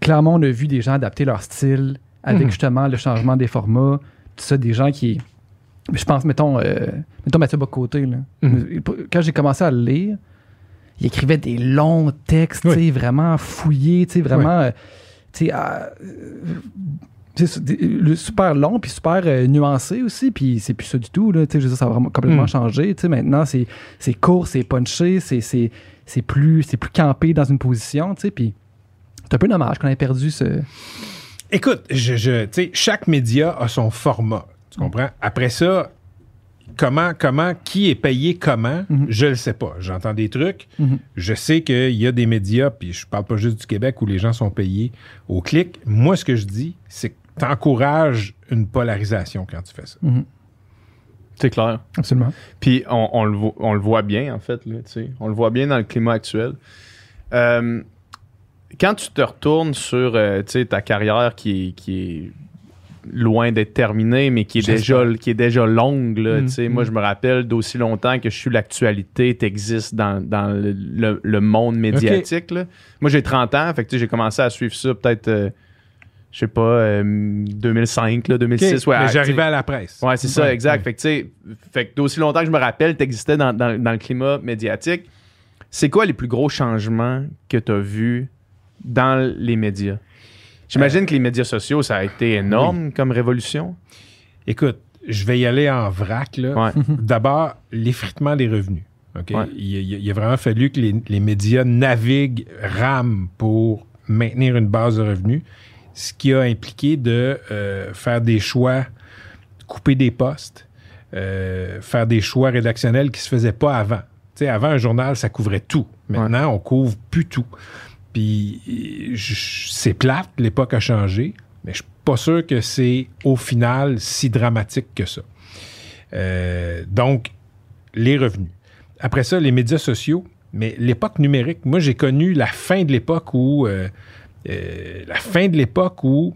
C: clairement, on a vu des gens adapter leur style avec
D: Mhm.
C: justement le changement des formats, tout ça, des gens qui. Je pense, mettons, euh, mettons Mathieu Bocoté, là.
D: Mhm.
C: Quand j'ai commencé à le lire, il écrivait des longs textes, tu sais, vraiment fouillés, tu sais, vraiment. euh, tu sais, à- euh, tu sais, des- le super long puis super euh, nuancé aussi puis c'est plus ça du tout là je veux dire, ça a vraiment complètement
D: Mm.
C: changé maintenant c'est c'est court c'est punché c'est c'est c'est plus c'est plus campé dans une position puis c'est un peu dommage qu'on ait perdu ce
D: Écoute, je, je, tu sais, chaque média a son format. Tu comprends? Après ça, comment, comment, qui est payé comment,
C: Mhm.
D: je le sais pas. J'entends des trucs. Je sais qu'il y a des médias, puis je parle pas juste du Québec où les gens sont payés au clic. Moi, ce que je dis, c'est que tu encourages une polarisation quand tu fais ça.
B: C'est clair.
C: absolument
B: Puis on, on le, vo- on le voit bien, en fait. Là, tu sais. on le voit bien dans le climat actuel. Euh, quand tu te retournes sur euh, tu sais, ta carrière qui est, qui est loin d'être terminée, mais qui est, déjà, qui est déjà longue, là,
C: Mm,
B: tu sais, moi, je me rappelle d'aussi longtemps que je suis l'actualité, t'existes dans, dans le, le- le monde médiatique. là. Moi, j'ai 30 ans, fait que tu sais, j'ai commencé à suivre ça peut-être, euh, je sais pas, euh, 2005, là, 2006. ouais,
D: Mais
B: tu
D: j'arrivais à la presse.
B: Ouais, c'est ça, exact.
D: ouais.
B: Fait que, tu sais, fait que d'aussi longtemps que je me rappelle, t'existais dans, dans, dans le climat médiatique. C'est quoi les plus gros changements que tu as vus dans les médias? J'imagine que les médias sociaux, ça a été énorme comme révolution.
D: Écoute, je vais y aller en vrac. Là. D'abord, l'effritement des revenus. Il a vraiment fallu que les, les médias naviguent, rament pour maintenir une base de revenus, ce qui a impliqué de euh, faire des choix, couper des postes, euh, faire des choix rédactionnels qui se faisaient pas avant. Tu sais, avant, un journal, ça couvrait tout. Maintenant, on couvre plus tout. Puis, c'est plate, l'époque a changé, mais je suis pas sûr que c'est au final si dramatique que ça. Euh, donc, les revenus. Après ça, les médias sociaux, mais l'époque numérique, moi j'ai connu la fin de l'époque où euh, euh, la fin de l'époque où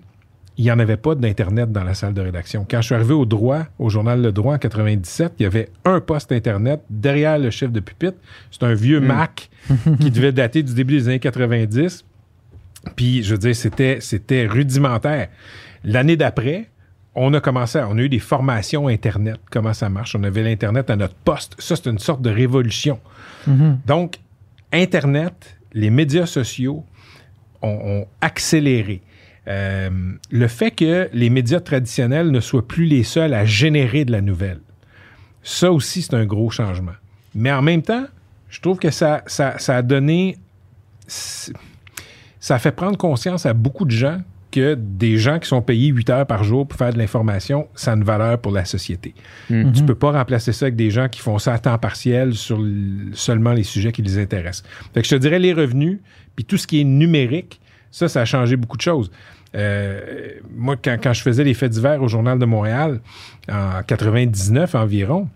D: il n'y en avait pas d'Internet dans la salle de rédaction. Quand je suis arrivé au droit, au journal Le Droit en 97, il y avait un poste Internet derrière le chef de pupitre. C'est un vieux Mac qui devait dater du début des années 90. Puis, je veux dire, c'était, c'était rudimentaire. L'année d'après, on a commencé, à- on a eu des formations Internet, comment ça marche? On avait l'Internet à notre poste. Ça, c'est une sorte de révolution. Donc, Internet, les médias sociaux ont, ont accéléré. Euh, le fait que les médias traditionnels ne soient plus les seuls à générer de la nouvelle, ça aussi, c'est un gros changement. Mais en même temps, je trouve que ça, ça, ça a donné. Ça a fait prendre conscience à beaucoup de gens que des gens qui sont payés 8 heures par jour pour faire de l'information, ça a une valeur pour la société.
B: Mhm.
D: Tu peux pas remplacer ça avec des gens qui font ça à temps partiel sur seulement les sujets qui les intéressent. Fait que je te dirais les revenus, puis tout ce qui est numérique, ça, ça a changé beaucoup de choses. Euh, moi, quand, quand je faisais les faits divers au Journal de Montréal, en 99 environ,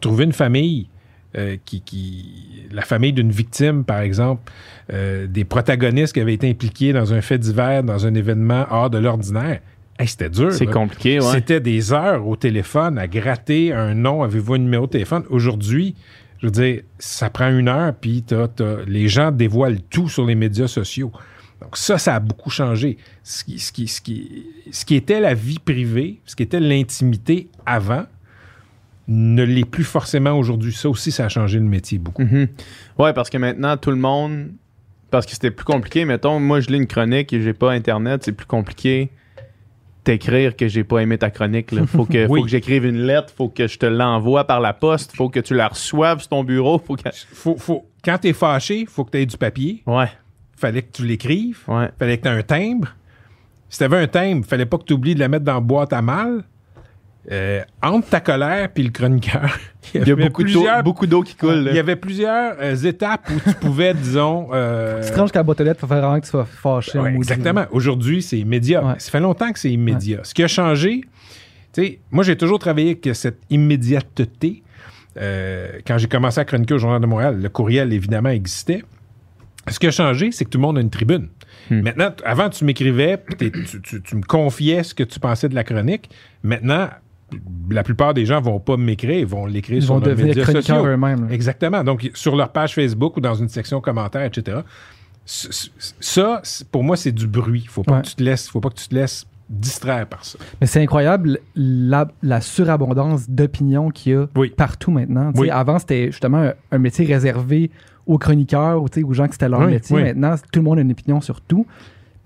D: trouver une famille euh, qui, qui- la famille d'une victime, par exemple, euh, des protagonistes qui avaient été impliqués dans un fait divers, dans un événement hors de l'ordinaire, hey, c'était dur.
B: C'est compliqué, ouais.
D: C'était des heures au téléphone à gratter un nom, avez-vous un numéro de téléphone? Aujourd'hui, je veux dire, ça prend une heure, puis les gens dévoilent tout sur les médias sociaux. Donc ça, ça a beaucoup changé. Ce qui, était la vie privée, ce qui était l'intimité avant, ne l'est plus forcément aujourd'hui. Ça aussi, ça a changé le métier beaucoup.
B: Mhm. Ouais, parce que maintenant, tout le monde. Parce que c'était plus compliqué. Mettons, moi, je lis une chronique et j'ai pas Internet, c'est plus compliqué t'écrire que j'ai pas aimé ta chronique. Là. Faut que,
D: Oui.
B: faut que j'écrive une lettre, faut que je te l'envoie par la poste, faut que tu la reçoives sur ton bureau. Faut que...
D: Faut, faut, quand t'es fâché, faut que tu aies du papier.
B: Ouais,
D: Fallait que tu l'écrives.
B: ouais.
D: fallait que tu aies un timbre. Si tu avais un timbre, fallait pas que tu oublies de la mettre dans la boîte à mal. Euh, entre ta colère puis le chroniqueur, il y
B: Il y a
D: avait
B: beaucoup d'eau,
D: plusieurs,
B: beaucoup d'eau qui coule. là.
D: il y avait plusieurs euh, étapes où tu pouvais, disons... euh,
C: C'est étrange qu'à la boîte aux lettres, faut faire vraiment que tu sois fâché.
D: Ouais, exactement. Aujourd'hui, c'est immédiat.
C: Ouais.
D: Ça fait longtemps que c'est immédiat. Ce qui a changé, tu sais, moi, j'ai toujours travaillé avec cette immédiateté. Euh, quand j'ai commencé à chroniquer au Journal de Montréal, le courriel, évidemment, existait. Ce qui a changé, c'est que tout le monde a une tribune.
B: Hmm.
D: Maintenant, avant, tu m'écrivais, tu- tu me confiais ce que tu pensais de la chronique. Maintenant, la plupart des gens vont pas m'écrire, ils vont l'écrire sur leurs médias sociaux.
C: eux-mêmes.
D: Exactement. Donc, sur leur page Facebook ou dans une section commentaires, etc. Ça, pour moi, c'est du bruit. Faut pas
C: Ouais.
D: que tu te laisses, faut pas que tu te laisses distraire par ça.
C: Mais c'est incroyable la, la surabondance d'opinions qu'il y a
D: Oui.
C: partout maintenant.
D: Oui.
C: Avant, c'était justement un, un métier réservé aux chroniqueurs ou aux gens que c'était leur
D: Oui,
C: métier. Maintenant, tout le monde a une opinion sur tout.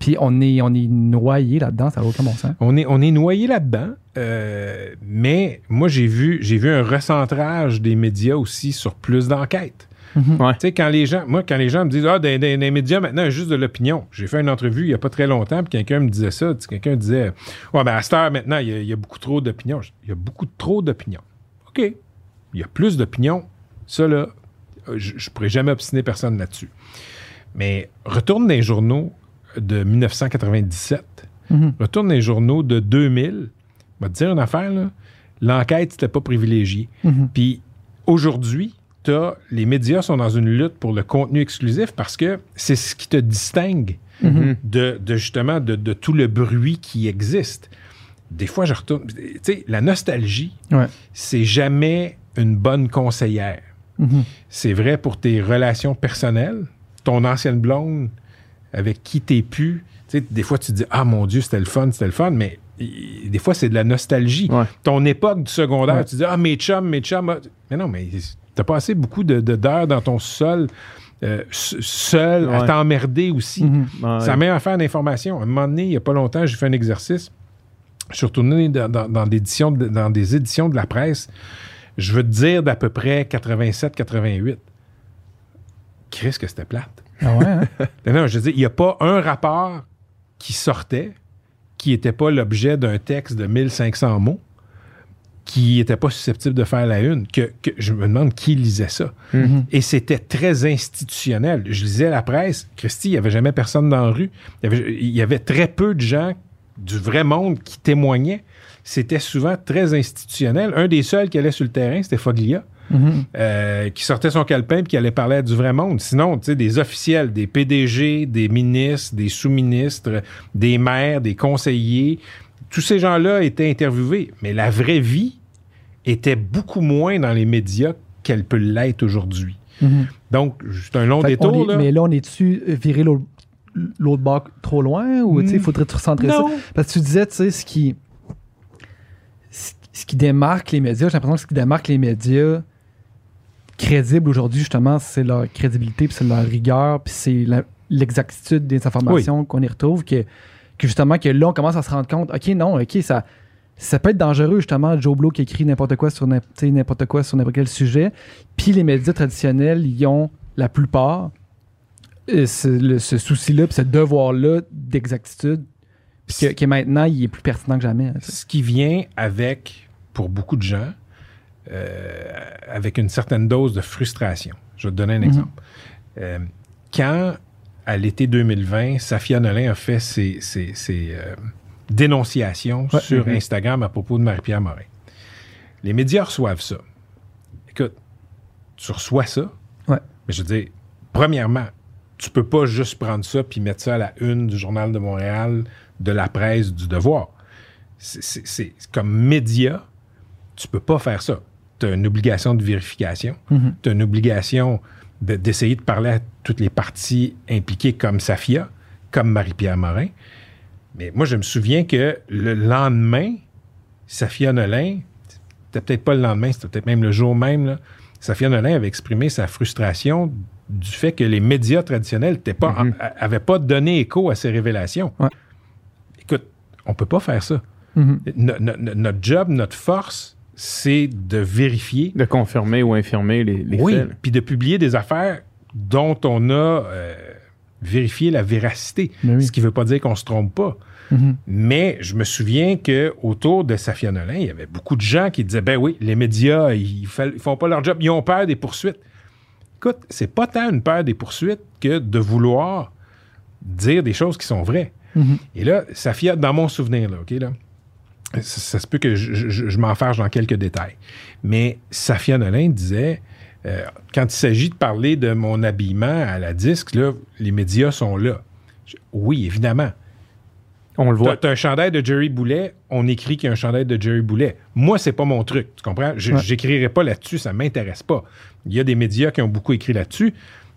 C: Puis on est, on est noyé là-dedans, ça n'a aucun bon sens.
D: On est, on est noyé là-dedans, euh, mais moi, j'ai vu, j'ai vu un recentrage des médias aussi sur plus d'enquêtes.
B: Ouais.
D: Tu sais, quand les gens, moi, quand les gens me disent, ah, dans- dans les médias, maintenant, il y a juste de l'opinion. J'ai fait une entrevue il n'y a pas très longtemps, puis quelqu'un me disait ça. Tu sais, Quelqu'un disait, ouais, ben, à cette heure, maintenant, il y a, il y a beaucoup trop d'opinion. Je dis, Il y a beaucoup trop d'opinion. OK. Il y a plus d'opinion. Ça, là, euh, je ne pourrais jamais obstiner personne là-dessus. Mais retourne dans les journaux de 1997,
C: Mhm.
D: retourne les journaux de 2000, va te dire une affaire, là, l'enquête, c'était pas privilégié.
C: Mhm.
D: Puis aujourd'hui, t'as- les médias sont dans une lutte pour le contenu exclusif parce que c'est ce qui te distingue
B: Mhm.
D: de, de justement de, de tout le bruit qui existe. Des fois, je retourne. Tu sais, la nostalgie,
C: Ouais.
D: c'est jamais une bonne conseillère.
C: Mhm.
D: C'est vrai pour tes relations personnelles, ton ancienne blonde avec qui t'es pu. Tu sais, des fois, tu te dis Ah mon Dieu, c'était le fun, c'était le fun, mais des fois, c'est de la nostalgie.
B: Ouais.
D: Ton époque du secondaire,
C: Ouais.
D: tu dis Ah, mes chums, mes chums. ah. Mais non, mais t'as passé beaucoup de, de- d'heures dans ton sol, euh, seul, à t'emmerder aussi.
C: Mhm.
B: Ouais.
D: C'est la meilleure affaire d'information. À un moment donné, il n'y a pas longtemps, j'ai fait un exercice. Je suis retourné dans, dans- éditions de, dans des éditions de la presse. Je veux te dire d'à peu près 87-88. Chris, que c'était plate.
C: Ah ouais, hein?
D: Non, non, je veux dire, il n'y a pas un rapport qui sortait qui n'était pas l'objet d'un texte de 1500 mots qui n'était pas susceptible de faire la une. Que, que je me demande qui lisait ça.
C: Mhm.
D: Et c'était très institutionnel. Je lisais la presse. Christy, il n'y avait jamais personne dans la rue. Il y, avait, il y avait très peu de gens du vrai monde qui témoignaient. C'était souvent très institutionnel. Un des seuls qui allait sur le terrain, c'était Foglia,
C: Mhm.
D: euh, qui sortait son calepin et qui allait parler à du vrai monde. Sinon, tu sais, des officiels, des PDG, des ministres, des sous-ministres, des maires, des conseillers, tous ces gens-là étaient interviewés. Mais la vraie vie était beaucoup moins dans les médias qu'elle peut l'être aujourd'hui.
C: Mhm.
D: Donc, c'est un long
C: Fait
D: détour,
C: est-
D: là.
C: Mais là, on est-tu viré l'autre l'autre bord trop loin ou sais,
D: Mm.
C: faudrait te recentrer ça?
D: Non.
C: Parce que tu disais, tu sais, ce qui, ce qui démarque les médias, j'ai l'impression que ce qui démarque les médias crédibles aujourd'hui, justement, c'est leur crédibilité, puis c'est leur rigueur, puis c'est l'exactitude des informations qu'on y retrouve, que, que justement, que là, on commence à se rendre compte, OK, non, OK, ça, ça peut être dangereux, justement, Joe Blow qui écrit n'importe quoi sur n'importe quoi sur n'importe quel sujet, puis les médias traditionnels, ils ont la plupart euh, ce, le- ce souci-là, puis ce devoir-là d'exactitude, puis que, que maintenant, il est plus pertinent que jamais.
D: Ce qui vient avec, pour beaucoup de gens, avec une certaine dose de frustration. Je vais te donner un
C: Mhm.
D: exemple. Euh, quand, à l'été 2020, Safia Nolin a fait ses, ses- ses, euh, dénonciations
C: Ouais.
D: sur
C: Mhm.
D: Instagram à propos de Marie-Pierre Morin, les médias reçoivent ça. Écoute, tu reçois ça,
C: Ouais.
D: mais je veux dire, premièrement, tu peux pas juste prendre ça puis mettre ça à la une du Journal de Montréal, de la presse, du Devoir. C'est- comme média, tu peux pas faire ça. Tu as une obligation de vérification,
C: Mhm.
D: tu as une obligation de- d'essayer de, parler à toutes les parties impliquées comme Safia, comme Marie-Pierre Morin. Mais moi, je me souviens que le lendemain, Safia Nolin, c'était peut-être pas le lendemain, c'était peut-être même le jour même, là, Safia Nolin avait exprimé sa frustration du fait que les médias traditionnels n'avaient pas, donné écho à ces révélations.
C: Ouais.
D: Écoute, on peut pas faire ça.
C: Mhm.
D: No- no- no- notre job, notre force, c'est de vérifier
B: De confirmer ou infirmer les, les
D: oui,
B: faits.
D: puis de publier des affaires dont on a euh, vérifié la véracité.
C: Oui.
D: Ce qui ne veut pas dire qu'on se trompe pas.
C: Mhm.
D: Mais je me souviens que autour de Safia Nolin, il y avait beaucoup de gens qui disaient ben oui, les médias, ils, ils font pas leur job, ils ont peur des poursuites. Écoute, c'est pas tant une peur des poursuites que de vouloir dire des choses qui sont vraies.
C: Mhm.
D: Et là, Safia, dans mon souvenir, là, OK, là, ça, ça se peut que je, je- je m'en fâche dans quelques détails. Mais Safia Nolin disait, euh, quand il s'agit de parler de mon habillement à la disque, là, les médias sont là. Je- oui, évidemment.
B: On le voit.
D: T'as, un chandail de Jerry Boulet, on écrit qu'il y a un chandail de Jerry Boulet. Moi, c'est pas mon truc, tu comprends? Je,
C: Ouais.
D: J'écrirai pas là-dessus, ça m'intéresse pas. Il y a des médias qui ont beaucoup écrit là-dessus.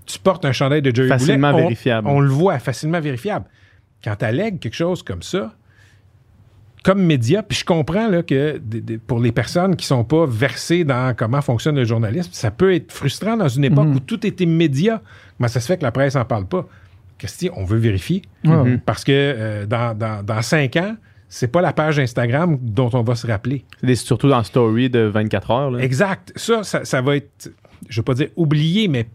D: Tu portes un chandail de Jerry
B: Facilement
D: Boulet, on-
B: vérifiable.
D: On, le voit, facilement vérifiable. Quand tu allègues quelque chose comme ça, comme média, puis je comprends là, que pour les personnes qui sont pas versées dans comment fonctionne le journalisme, ça peut être frustrant dans une époque
C: Mhm.
D: où tout est immédiat. Comment ça se fait que la presse en parle pas? Christy, on veut vérifier.
B: Mhm.
D: Parce que euh, dans, dans, dans cinq ans, c'est pas la page Instagram dont on va se rappeler.
B: Des- Surtout dans Story de 24 heures. là.
D: Exact. Ça, ça, ça va être, je vais pas dire oublié, mais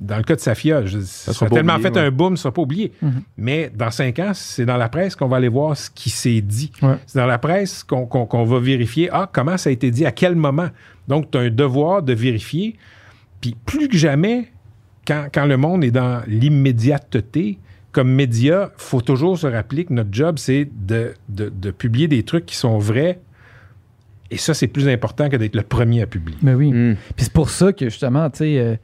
D: dans le cas de Safia, je, ça,
B: sera
D: a tellement
B: oublié,
D: fait
B: ouais.
D: un boom, ça sera pas oublié.
C: Mhm.
D: Mais dans cinq ans, c'est dans la presse qu'on va aller voir ce qui s'est dit.
C: Ouais.
D: C'est dans la presse qu'on va vérifier, ah, comment ça a été dit, à quel moment. Donc, tu as un devoir de vérifier. Puis plus que jamais, quand, quand le monde est dans l'immédiateté, comme média, faut toujours se rappeler que notre job, c'est de, de- de publier des trucs qui sont vrais. Et ça, c'est plus important que d'être le premier à publier.
C: Mais oui.
B: Mm.
C: Puis c'est pour ça que justement, tu sais, euh,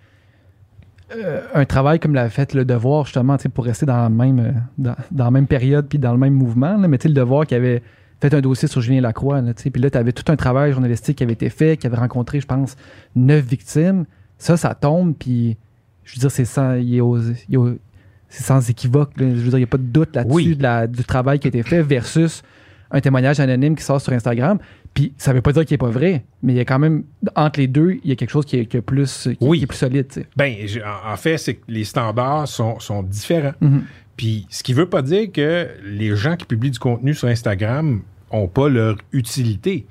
C: euh, un travail comme l'a fait le devoir, justement, pour rester dans la même, euh, dans, dans la même période puis dans le même mouvement, là, mais le devoir qui avait fait un dossier sur Julien Lacroix, là, puis là, tu avais tout un travail journalistique qui avait été fait, qui avait rencontré, je pense, neuf victimes. Ça, ça tombe, puis je veux dire, c'est sans, il est aux- il est aux- c'est sans équivoque. là. Je veux dire, il n'y a pas de doute là-dessus
D: Oui.
C: de la- du travail qui a été fait versus un témoignage anonyme qui sort sur Instagram. Puis ça veut pas dire qu'il est pas vrai, mais il y a quand même, entre les deux, il y a quelque chose qui est, qui est plus, qui,
D: Oui.
C: qui est plus solide.
D: Ben, en, fait, c'est que les standards sont, sont différents.
C: Mhm.
D: Puis, ce qui veut pas dire que les gens qui publient du contenu sur Instagram ont pas leur utilité.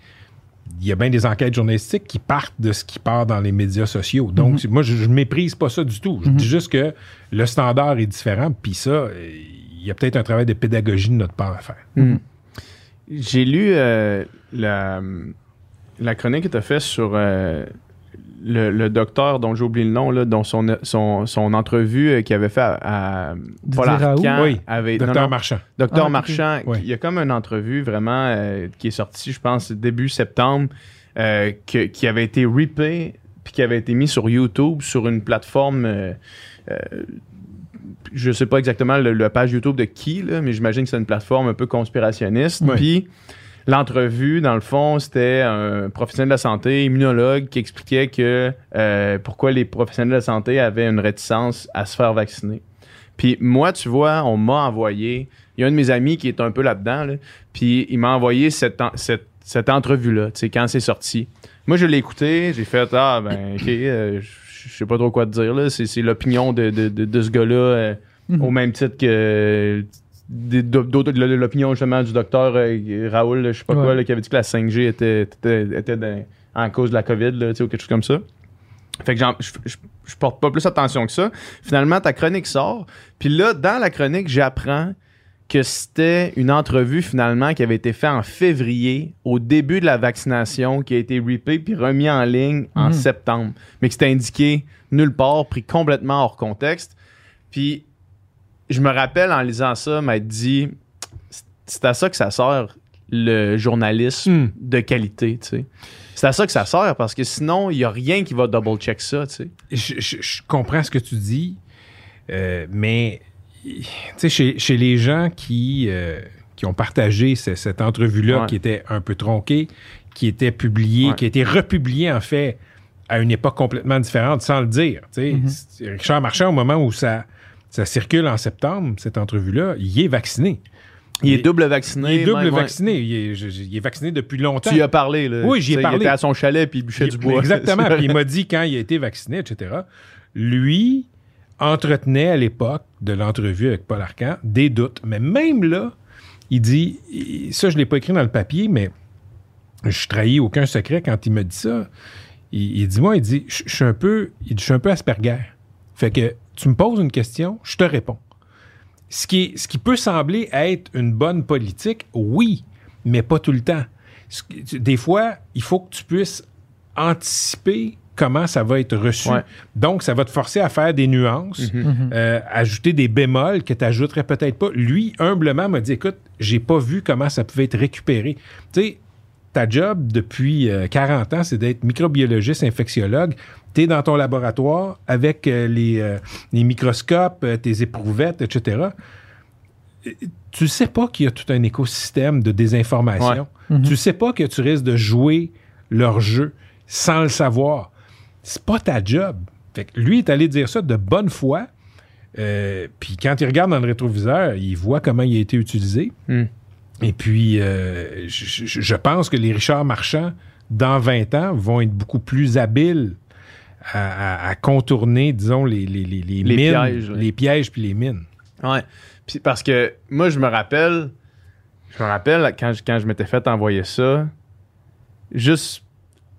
D: Il y a bien des enquêtes journalistiques qui partent de ce qui part dans les médias sociaux. Donc, moi, je, je méprise pas ça du tout. Je dis juste que le standard est différent. Puis ça, euh, il y a peut-être un travail de pédagogie de notre part à faire.
B: J'ai lu euh, la, la chronique que tu as faite sur euh, le, le docteur dont j'ai oublié le nom, là, dont son, son, son entrevue euh, qu'il avait fait à, à Paul? Arcand
D: Oui,
B: avec
D: Docteur
B: non,
D: Marchand.
B: Docteur
C: Ah.
B: Marchand. Il y a comme une entrevue vraiment euh, qui est sortie, je pense, début septembre, euh, que- qui avait été rippée puis qui avait été mis sur YouTube sur une plateforme. Je sais pas exactement le, la page YouTube de qui, là, mais j'imagine que c'est une plateforme un peu conspirationniste. Puis l'entrevue, dans le fond, c'était un professionnel de la santé, immunologue, qui expliquait que euh, pourquoi les professionnels de la santé avaient une réticence à se faire vacciner. Puis moi, tu vois, on m'a envoyé. Il y a un de mes amis qui est un peu là-dedans, là, puis il m'a envoyé cette, en- cette, cette entrevue-là, tu sais, quand c'est sorti. Moi, je l'ai écouté, j'ai fait Ah, ben, ok, euh, je je sais pas trop quoi te dire, là. C'est, c'est l'opinion de, de, de, de ce gars-là, euh,
C: Mhm.
B: au même titre que d'autres- l'opinion justement du docteur euh, Raoul, je sais pas
C: Ouais.
B: quoi, là, qui avait dit que la 5G était, était, était dans- en cause de la COVID, là, ou quelque chose comme ça. Fait que j'en- je, je- je porte pas plus attention que ça. Finalement, ta chronique sort. Puis là, dans la chronique, j'apprends que c'était une entrevue finalement qui avait été faite en février, au début de la vaccination, qui a été ripée puis remis en ligne en
C: Mhm.
B: septembre. Mais que c'était indiqué nulle part, pris complètement hors contexte. Puis je me rappelle en lisant ça, m'être dit, c'est à ça que ça sert le journalisme
D: Hmm.
B: de qualité, tu sais. C'est à ça que ça sert parce que sinon, il n'y a rien qui va double-check ça, tu sais.
D: je, je- je comprends ce que tu dis, euh, mais chez, chez les gens qui, euh, qui ont partagé ce- cette entrevue-là,
B: Ouais.
D: qui était un peu tronquée, qui était publiée,
B: Ouais.
D: qui a été republiée en fait à une époque complètement différente, sans le dire.
C: Mhm.
D: C'est- Richard Marchand, au moment où ça, ça circule en septembre, cette entrevue-là, il est vacciné.
B: Il est double vacciné.
D: Il est double
B: même, ouais.
D: vacciné. Il est, je- je- il est vacciné depuis longtemps.
B: Tu y as parlé, là.
D: Oui, j'y ai parlé.
B: Il était à son chalet puis il bûchait du bois.
D: Exactement. Puis il m'a dit quand il a été vacciné, etc. Lui entretenait à l'époque de l'entrevue avec Paul Arcan des doutes. Mais même là, il dit, ça je l'ai pas écrit dans le papier, mais je trahis aucun secret quand il me dit ça. Il, dit moi, il dit, je suis un peu, je suis un peu Asperger. Fait que tu me poses une question, je te réponds. Ce qui, ce qui peut sembler être une bonne politique, oui, mais pas tout le temps. Des fois, il faut que tu puisses anticiper comment ça va être reçu.
B: Ouais.
D: Donc, ça va te forcer à faire des nuances,
C: Mhm.
D: euh, ajouter des bémols que tu n'ajouterais peut-être pas. Lui, humblement, m'a dit écoute, j'ai pas vu comment ça pouvait être récupéré. Tu sais, ta job depuis euh, 40 ans, c'est d'être microbiologiste, infectiologue. Tu es dans ton laboratoire avec euh, les, euh, les microscopes, euh, tes éprouvettes, etc. tu sais pas qu'il y a tout un écosystème de désinformation.
C: Mhm.
D: Tu sais pas que tu risques de jouer leur jeu sans le savoir. C'est pas ta job. Fait que lui est allé dire ça de bonne foi. Euh, puis quand il regarde dans le rétroviseur, il voit comment il a été utilisé.
B: Hmm.
D: Et puis, euh, je, pense que les Richard Marchand, dans 20 ans, vont être beaucoup plus habiles à, à- à contourner, disons, les, les, les, les
B: Les
D: mines,
B: pièges,
D: les pièges puis les mines.
B: Ouais. Puis parce que moi, je me rappelle, je me rappelle quand je, quand je m'étais fait envoyer ça, juste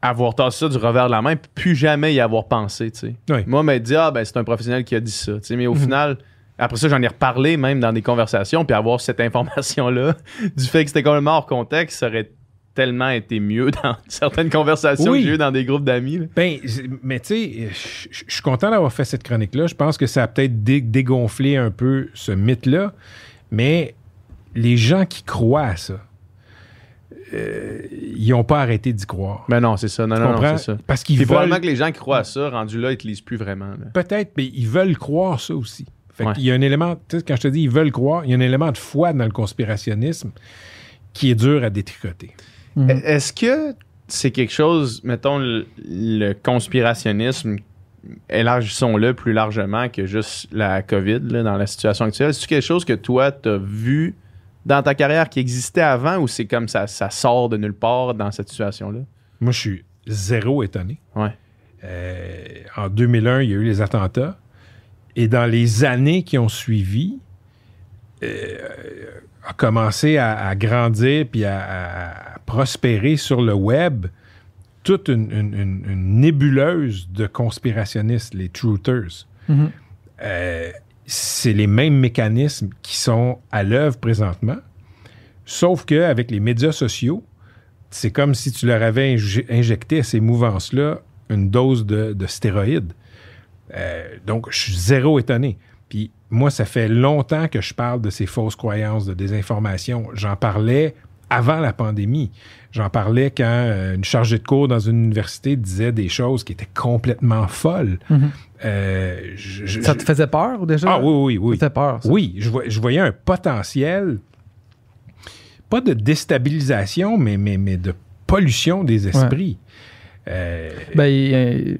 B: avoir tassé ça du revers de la main, plus jamais y avoir pensé, tu sais.
D: Oui.
B: Moi, m'a dit, ah, ben, c'est un professionnel qui a dit ça, tu sais. Mais au final, après ça, j'en ai reparlé même dans des conversations, puis avoir cette information-là, du fait que c'était complètement hors contexte, ça aurait tellement été mieux dans certaines conversations
D: Oui.
B: que j'ai eues dans des groupes d'amis.
D: Ben, mais tu sais, je suis content d'avoir fait cette chronique-là. Je pense que ça a peut-être dé- dégonflé un peu ce mythe-là. Mais les gens qui croient à ça, euh, ils n'ont pas arrêté d'y croire.
B: Ben non, c'est ça. Non,
D: Tu
B: non, non, c'est ça.
D: Parce qu'ils veulent.
B: probablement que les gens qui croient à ça, rendus là, ils te lisent plus vraiment.
D: Peut-être, mais ils veulent croire ça aussi. Fait
B: Ouais.
D: qu'il y a un élément, tu sais, quand je te dis ils veulent croire, il y a un élément de foi dans le conspirationnisme qui est dur à détricoter.
C: Mhm.
B: Est-ce que c'est quelque chose, mettons, le, le conspirationnisme, élargissons-le plus largement que juste la COVID là, dans la situation actuelle? C'est quelque chose que toi, tu as vu dans ta carrière qui existait avant ou c'est comme ça, ça sort de nulle part dans cette situation-là?
D: Moi, je suis zéro étonné.
B: Ouais.
D: Euh, en 2001, il y a eu les attentats. Et dans les années qui ont suivi, euh, a commencé à, à grandir puis à, prospérer sur le web toute une, une- une- une nébuleuse de conspirationnistes, les truthers.
C: Mhm.
D: Euh, c'est les mêmes mécanismes qui sont à l'œuvre présentement, sauf qu'avec les médias sociaux, c'est comme si tu leur avais inje- injecté à ces mouvances-là une dose de, de stéroïdes. Euh, donc, je suis zéro étonné. Puis moi, ça fait longtemps que je parle de ces fausses croyances, de désinformation. J'en parlais avant la pandémie. J'en parlais quand euh, une chargée de cours dans une université disait des choses qui étaient complètement folles.
C: Mhm.
D: Euh, je-
C: Ça te faisait peur déjà?
D: ah oui, oui, oui.
C: Ça te fait peur, ça?
D: Oui, je, voyais un potentiel, pas de déstabilisation, mais, mais, mais de pollution des esprits. Euh,
C: Ben, euh,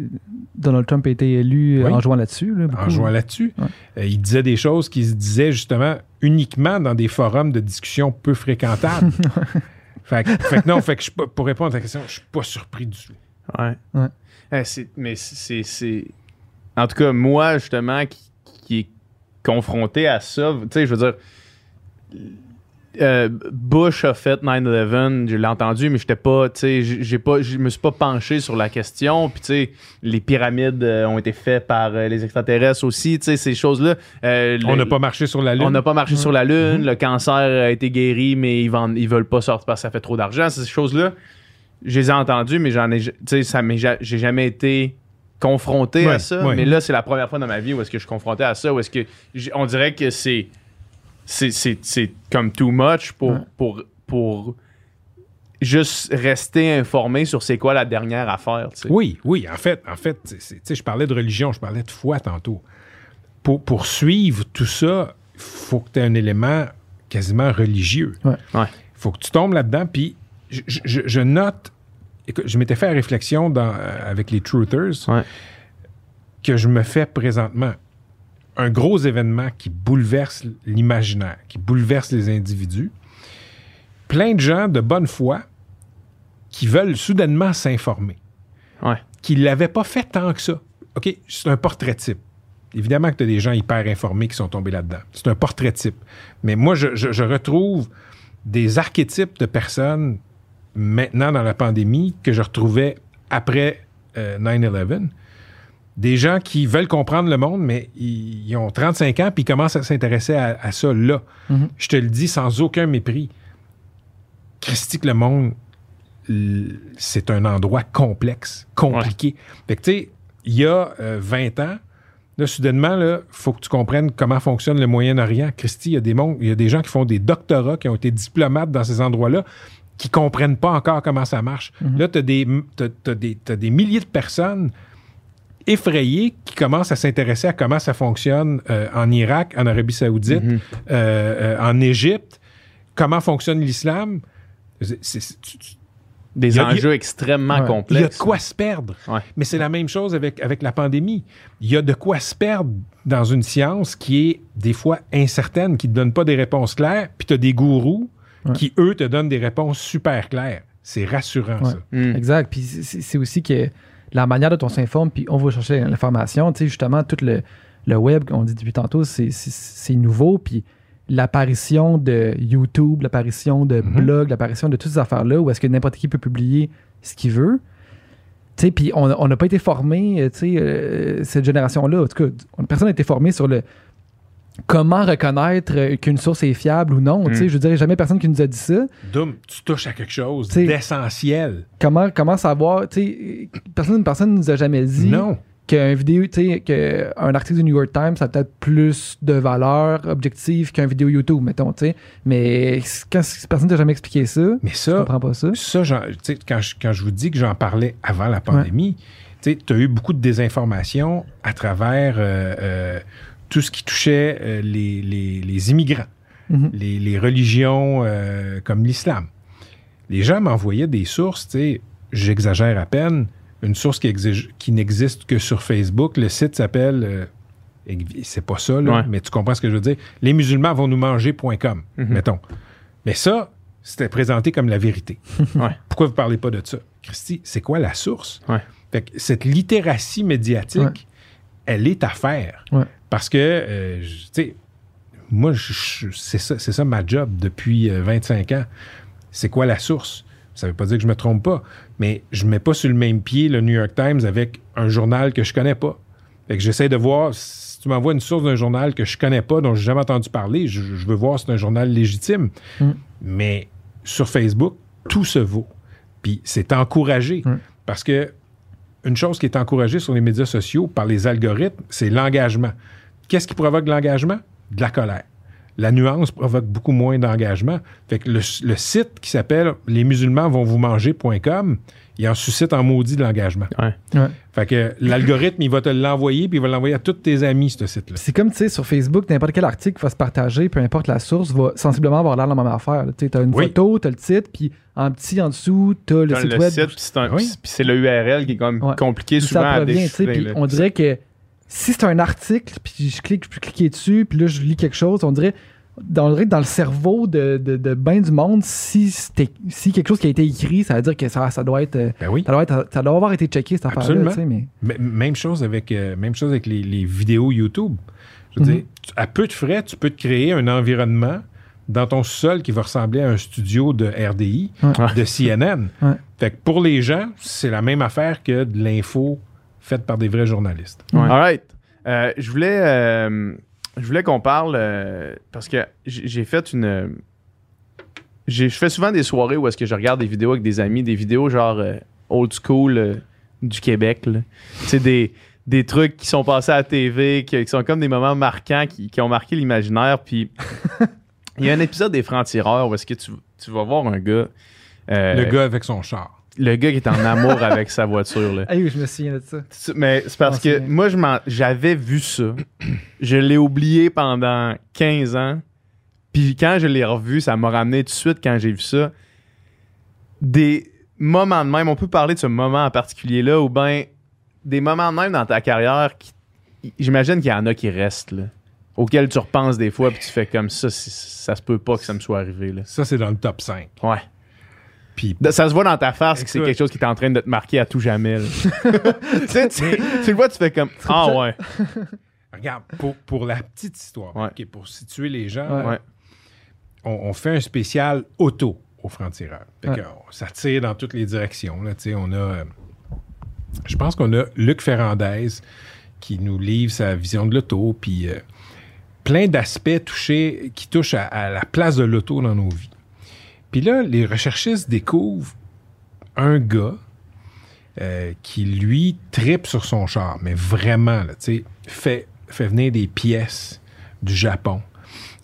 C: Donald Trump a été élu
D: Oui.
C: en jouant là-dessus. là,
D: en jouant là-dessus.
C: Ouais.
D: Euh, il disait des choses qui se disaient justement uniquement dans des forums de discussion peu fréquentables. fait, que- fait que non, fait que je pour répondre à ta question, je suis pas surpris du tout.
B: Ouais.
C: Ouais.
B: Eh, mais c'est- En tout cas, moi, justement, qui, qui est confronté à ça, tu sais, je veux dire. euh, Bush a fait 9-11, je l'ai entendu, mais j'étais pas, tu sais, j'ai pas, je me suis pas penché sur la question. Puis, tu sais, les pyramides euh, ont été faites par euh, les extraterrestres aussi, tu sais, ces choses-là. Euh,
D: On n'a pas marché sur la Lune.
B: on n'a pas marché sur la Lune, le cancer a été guéri, mais ils, vendent, ils veulent pas sortir parce que ça fait trop d'argent. Ces choses-là, je les ai entendues, mais j'en ai, tu sais, ça j'ai jamais été confronté
D: Ouais,
B: à ça.
D: ouais.
B: Mais là, c'est la première fois dans ma vie où est-ce que je suis confronté à ça, où est-ce que on dirait que c'est, c'est, c'est, c'est comme too much pour,
C: Ouais.
B: pour, pour juste rester informé sur c'est quoi la dernière affaire.
D: Oui, oui, en fait, en fait, tu je parlais de religion, je parlais de foi tantôt. Pour, pour suivre tout ça, il faut que tu aies un élément quasiment religieux.
C: Ouais.
B: Ouais.
D: faut que tu tombes là-dedans, puis je, je- je note, écoute, je m'étais fait la réflexion dans, euh, avec les Truthers
B: Ouais.
D: que je me fais présentement. Un gros événement qui bouleverse l'imaginaire, qui bouleverse les individus. Plein de gens de bonne foi qui veulent soudainement s'informer
B: Ouais.
D: qui ne l'avaient pas fait tant que ça. OK, c'est un portrait type. Évidemment que tu as des gens hyper informés qui sont tombés là-dedans. C'est un portrait type. Mais moi, je, je- je retrouve des archétypes de personnes maintenant dans la pandémie que je retrouvais après euh, 9-11. Des gens qui veulent comprendre le monde, mais ils, ils ont 35 ans puis ils commencent à s'intéresser à, à ça là.
C: Mhm.
D: Je te le dis sans aucun mépris. Christique le monde, c'est un endroit complexe, compliqué. Fait que, tu sais, il y a euh, 20 ans, là, soudainement, il faut que tu comprennes comment fonctionne le Moyen-Orient. Christy, il y, a des mondes- il y a des gens qui font des doctorats, qui ont été diplomates dans ces endroits-là, qui comprennent pas encore comment ça marche. Là, tu as, des milliers de personnes effrayés qui commencent à s'intéresser à comment ça fonctionne euh, en Irak, en Arabie Saoudite,
B: Mhm.
D: euh, euh, en Égypte, comment fonctionne l'islam.
B: Des
D: a-
B: enjeux extrêmement
C: Ouais.
D: il y a de
B: complexes.
D: quoi se perdre.
B: Ouais.
D: Mais c'est la même chose avec, avec la pandémie. Il y a de quoi se perdre dans une science qui est des fois incertaine, qui ne te donne pas des réponses claires, puis tu as des gourous
C: Ouais.
D: qui, eux, te donnent des réponses super claires. C'est rassurant,
C: Ouais.
D: ça.
B: Hmm.
C: Exact. Puis c'est aussi que la manière dont on s'informe, puis on va chercher l'information, tu sais, justement, tout le, le web, on dit depuis tantôt, c'est- nouveau, puis l'apparition de YouTube, l'apparition de
D: Mhm.
C: blogs, l'apparition de toutes ces affaires-là, où est-ce que n'importe qui peut publier ce qu'il veut. Tu sais, puis on on n'a pas été formé, euh, tu sais, euh, cette génération-là, en tout cas, on- personne n'a été formé sur le comment reconnaître qu'une source est fiable ou non. Tu sais,
B: Mm.
C: je dirais jamais personne qui nous a dit ça.
D: Doom, tu touches à quelque chose d'essentiel.
C: Comment, comment savoir, tu sais, personne, personne nous a jamais dit
D: Non.
C: qu'un vidéo, tu sais, qu'un article du New York Times, ça a peut-être plus de valeur objective qu'un vidéo YouTube, mettons, tu sais. Mais quand personne t'a jamais expliqué ça,
D: Mais ça,
C: comprends pas ça.
D: ça tu quand, je, quand je vous dis que j'en parlais avant la pandémie, tu as eu beaucoup de désinformation à travers euh, euh, tout ce qui touchait euh, les, les- les immigrants,
C: Mhm.
D: les, les religions euh, comme l'islam. Les gens m'envoyaient des sources, tu sais, j'exagère à peine, une source qui, qui n'existe que sur Facebook. Le site s'appelle, euh, c'est pas ça, là,
B: Ouais.
D: mais tu comprends ce que je veux dire. Les musulmans vont nous manger.com,
B: Mhm.
D: mettons. Mais ça, c'était présenté comme la vérité.
B: Ouais.
D: Pourquoi vous parlez pas de ça? Christy, c'est quoi la source?
B: Ouais.
D: Fait que cette littératie médiatique, elle est à faire.
C: Ouais.
D: Parce que, euh, tu sais, moi, c'est ça, ça ma job depuis euh, 25 ans. C'est quoi la source? Ça veut pas dire que je me trompe pas, mais je mets pas sur le même pied le New York Times avec un journal que je connais pas. Fait que j'essaie de voir, si tu m'envoies une source d'un journal que je connais pas, dont j'ai jamais entendu parler, je, je veux voir si c'est un journal légitime.
C: Mm.
D: Mais sur Facebook, tout se vaut. Puis c'est encouragé.
C: Mm.
D: Parce que une chose qui est encouragée sur les médias sociaux par les algorithmes, c'est l'engagement. Qu'est-ce qui provoque l'engagement? De la colère. La nuance provoque beaucoup moins d'engagement. Fait le, le site qui s'appelle Les il en suscite en maudit de l'engagement.
B: Ouais.
C: Ouais.
D: Fait que l'algorithme, il va te l'envoyer, puis il va l'envoyer à tous tes amis, ce site-là.
C: C'est comme, tu sais, sur Facebook, n'importe quel article qui va se partager, peu importe la source, va sensiblement avoir l'air de la même affaire. Tu as une
D: Oui.
C: photo, tu as le titre, puis en petit en dessous, tu as le site
B: le
C: web.
B: site, puis c'est un-
D: Oui.
B: puis c'est le URL qui est quand même
C: Ouais.
B: compliqué souvent
C: ça
B: à
C: sais,
B: déchiffrer.
C: puis on dirait que si c'est un article, puis je clique, je peux cliquer dessus, puis là, je lis quelque chose, on dirait, dans le cerveau de, de, de ben du monde, si, quelque chose qui a été écrit, ça veut dire que ça, ça doit être. euh,
D: Ben oui.
C: Ça doit, être, ça doit avoir été checké, cette affaire-là. Mais...
D: Même chose avec, euh, même chose avec les, les vidéos YouTube. Je veux
C: Mhm.
D: dire, tu- à peu de frais, tu peux te créer un environnement dans ton sol qui va ressembler à un studio de RDI,
C: Ouais.
D: de CNN.
C: Ouais.
D: Fait que pour les gens, c'est la même affaire que de l'info faite par des vrais journalistes.
C: Ouais.
B: All right. Euh, je voulais, euh, je voulais qu'on parle euh, parce que j'ai fait une. j'ai- Je fais souvent des soirées où est-ce que je regarde des vidéos avec des amis, des vidéos genre euh, old school euh, du Québec. sais, des, des trucs qui sont passés à la TV, qui, qui sont comme des moments marquants, qui, qui ont marqué l'imaginaire. Puis il y a un épisode des Francs-Tireurs où est-ce que tu, tu vas voir un gars.
D: Le gars avec son char.
B: Le gars qui est en amour avec sa voiture. Là.
C: Ah oui, je me souviens de ça.
B: Mais c'est parce que moi, je m'en- j'avais vu ça. Je l'ai oublié pendant 15 ans. Puis quand je l'ai revu, ça m'a ramené tout de suite quand j'ai vu ça. Des moments de même, on peut parler de ce moment en particulier-là, ou bien des moments de même dans ta carrière qui. J'imagine qu'il y en a qui restent, là, auxquels tu repenses des fois, puis tu fais comme ça, ça se peut pas que ça me soit arrivé. Là.
D: Ça, c'est dans le top 5.
B: Ouais.
D: Puis
B: Ça se voit dans ta face que c'est quelque chose qui est en train de te marquer à tout jamais. tu, sais, tu, tu le vois, tu fais comme Ah ouais.
D: Regarde, pour, pour la petite histoire,
B: Ouais.
D: pour situer les gens,
C: Ouais.
D: là,
B: Ouais.
D: on, on fait un spécial auto au franc-tireur. Ça tire dans toutes les directions. Là, on a, euh, je pense qu'on a Luc Ferrandez qui nous livre sa vision de l'auto, puis euh, plein d'aspects touchés, qui touchent à, à la place de l'auto dans nos vies. Puis là, les recherchistes découvrent un gars euh, qui, lui, tripe sur son char, mais vraiment, tu sais, fait, fait venir des pièces du Japon.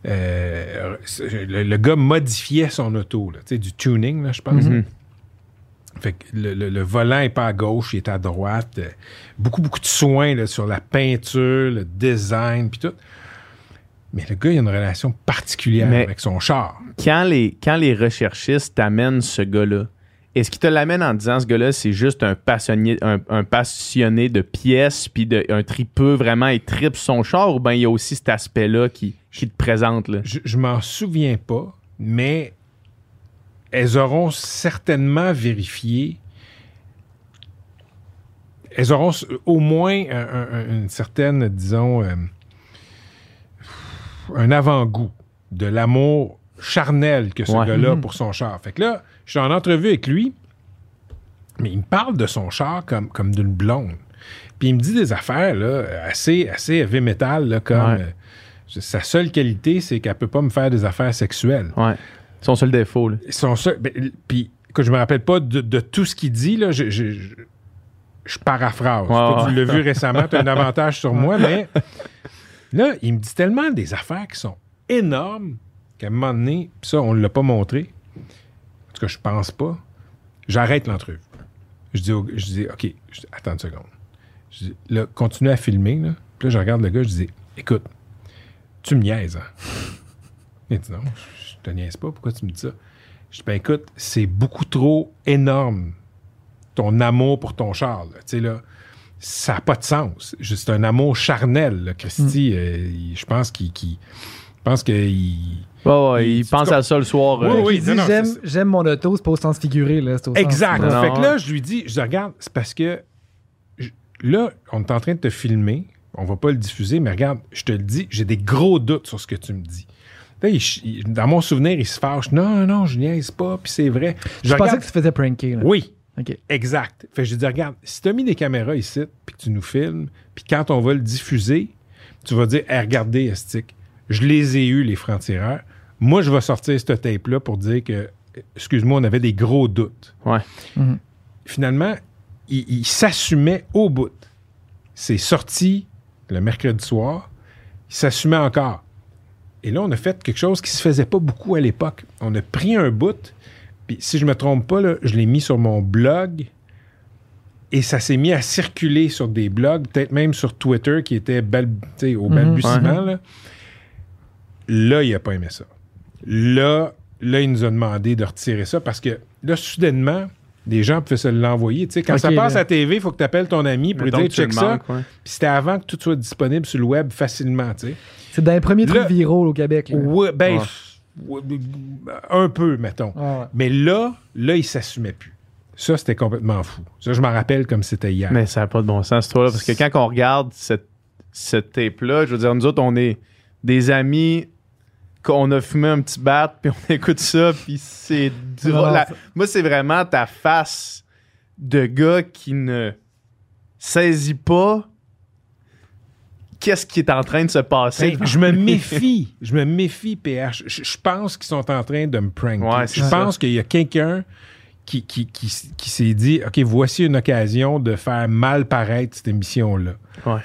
D: Euh, le, le gars modifiait son auto, là, du tuning, là, je pense.
B: Mhm.
D: Fait que le, le- le volant est pas à gauche, il est à droite. Euh, beaucoup, beaucoup de soins là, sur la peinture, le design, puis tout. Mais le gars, il a une relation particulière
B: Mais-
D: avec son char.
B: Quand les, quand les recherchistes t'amènent ce gars-là, est-ce qu'ils te l'amènent en disant ce gars-là, c'est juste un passionné, un, un passionné de pièces, puis de, un tripeux vraiment, il tripe son char, ou bien il y a aussi cet aspect-là qui, qui te présente? Là?
D: Je, je m'en souviens pas, mais elles auront certainement vérifié. Elles auront au moins un- un- un- une certaine, disons, euh, un avant-goût de l'amour charnel que ce
B: Ouais.
D: gars-là a
C: Mhm.
D: pour son char. Fait que là, je suis en entrevue avec lui, mais il me parle de son char comme, comme d'une blonde. Puis il me dit des affaires là, assez, assez heavy metal, là, comme
B: Ouais.
D: euh, sa seule qualité, c'est qu'elle peut pas me faire des affaires sexuelles.
B: Ouais. Son seul défaut. Là.
D: Son seul- ben, puis, écoute, je me rappelle pas de, de tout ce qu'il dit, là, je, je- je- je paraphrase. Toi, Tu l'as vu récemment, tu as un avantage sur moi, mais là, il me dit tellement des affaires qui sont énormes qu'à un moment donné, puis ça, on ne l'a pas montré. En tout cas, je pense pas. J'arrête l'entrevue. Je dis, je dis OK, attends une seconde. Je dis, là, continue à filmer. Là. Puis là, je regarde le gars, je dis, écoute, tu me niaises. Hein? Il dit, non, je te niaise pas. Pourquoi tu me dis ça? Je dis, ben écoute, c'est beaucoup trop énorme, ton amour pour ton char. là. Tu sais, là, ça n'a pas de sens. Je- C'est un amour charnel, là, Christy. euh, il- je pense qu'il... je pense qu'il...
B: Ouais, il
D: Tu-
B: pense à ça le soir.
D: Oui,
B: euh,
D: oui.
C: il j'aime, mon auto, c'est pas au sens figuré. Là, au
D: Exact.
C: Sens,
B: Non,
D: fait que là, je lui dis, je dis, regarde, c'est parce que je- là, on est en train de te filmer. On va pas le diffuser, mais regarde, je te le dis, j'ai des gros doutes sur ce que tu me dis. Là, il il- dans mon souvenir, il se fâche. Non, non, je niaise pas, puis c'est vrai.
C: je pensais
D: regarde-
C: que tu faisais pranker. Là.
D: Oui, Exact. Fait que je dis, regarde, si tu as mis des caméras ici, puis que tu nous filmes, puis quand on va le diffuser, tu vas dire, hey, regardez, Estique, je les ai eus, les francs-tireurs. Moi, je vais sortir ce tape-là pour dire que, excuse-moi, on avait des gros doutes.
B: Ouais.
D: Finalement, il, il s'assumait au bout. C'est sorti le mercredi soir. Il s'assumait encore. Et là, on a fait quelque chose qui se faisait pas beaucoup à l'époque. On a pris un bout, puis si je me trompe pas, là, je l'ai mis sur mon blog et ça s'est mis à circuler sur des blogs, peut-être même sur Twitter qui était bal- au
C: Mhm.
D: balbutiement. Là. Là, il a pas aimé ça. Là, là, il nous a demandé de retirer ça parce que là, soudainement, des gens pouvaient se l'envoyer. Tu sais, quand ça passe
C: là.
D: à TV, il faut que tu appelles ton ami pour lui dire check ça.
B: ouais.
D: Puis c'était avant que tout soit disponible sur le web facilement, tu sais.
C: C'est dans les premiers trucs viraux au Québec.
D: Ouais, ben,
B: Ouais.
D: Ouais, un peu, mettons.
C: Ah ouais.
D: Mais là, là, il s'assumait plus. Ça, c'était complètement fou. Ça, je m'en rappelle comme c'était hier.
B: Mais ça n'a pas de bon sens, toi, là, parce que quand on regarde cette, cette tape-là, je veux dire, nous autres, on est des amis qu'on a fumé un petit bat, puis on écoute ça, puis c'est drôle.
C: Non,
B: La-
C: ça-
B: Moi, c'est vraiment ta face de gars qui ne saisit pas qu'est-ce qui est en train de se passer.
D: Hey, je me méfie. Je me méfie, PH. Je, je pense qu'ils sont en train de me.
B: Ouais, c'est
D: je
B: ça.
D: pense qu'il y a quelqu'un qui, qui, qui, s'est dit OK, voici une occasion de faire mal paraître cette émission-là.
B: Ouais.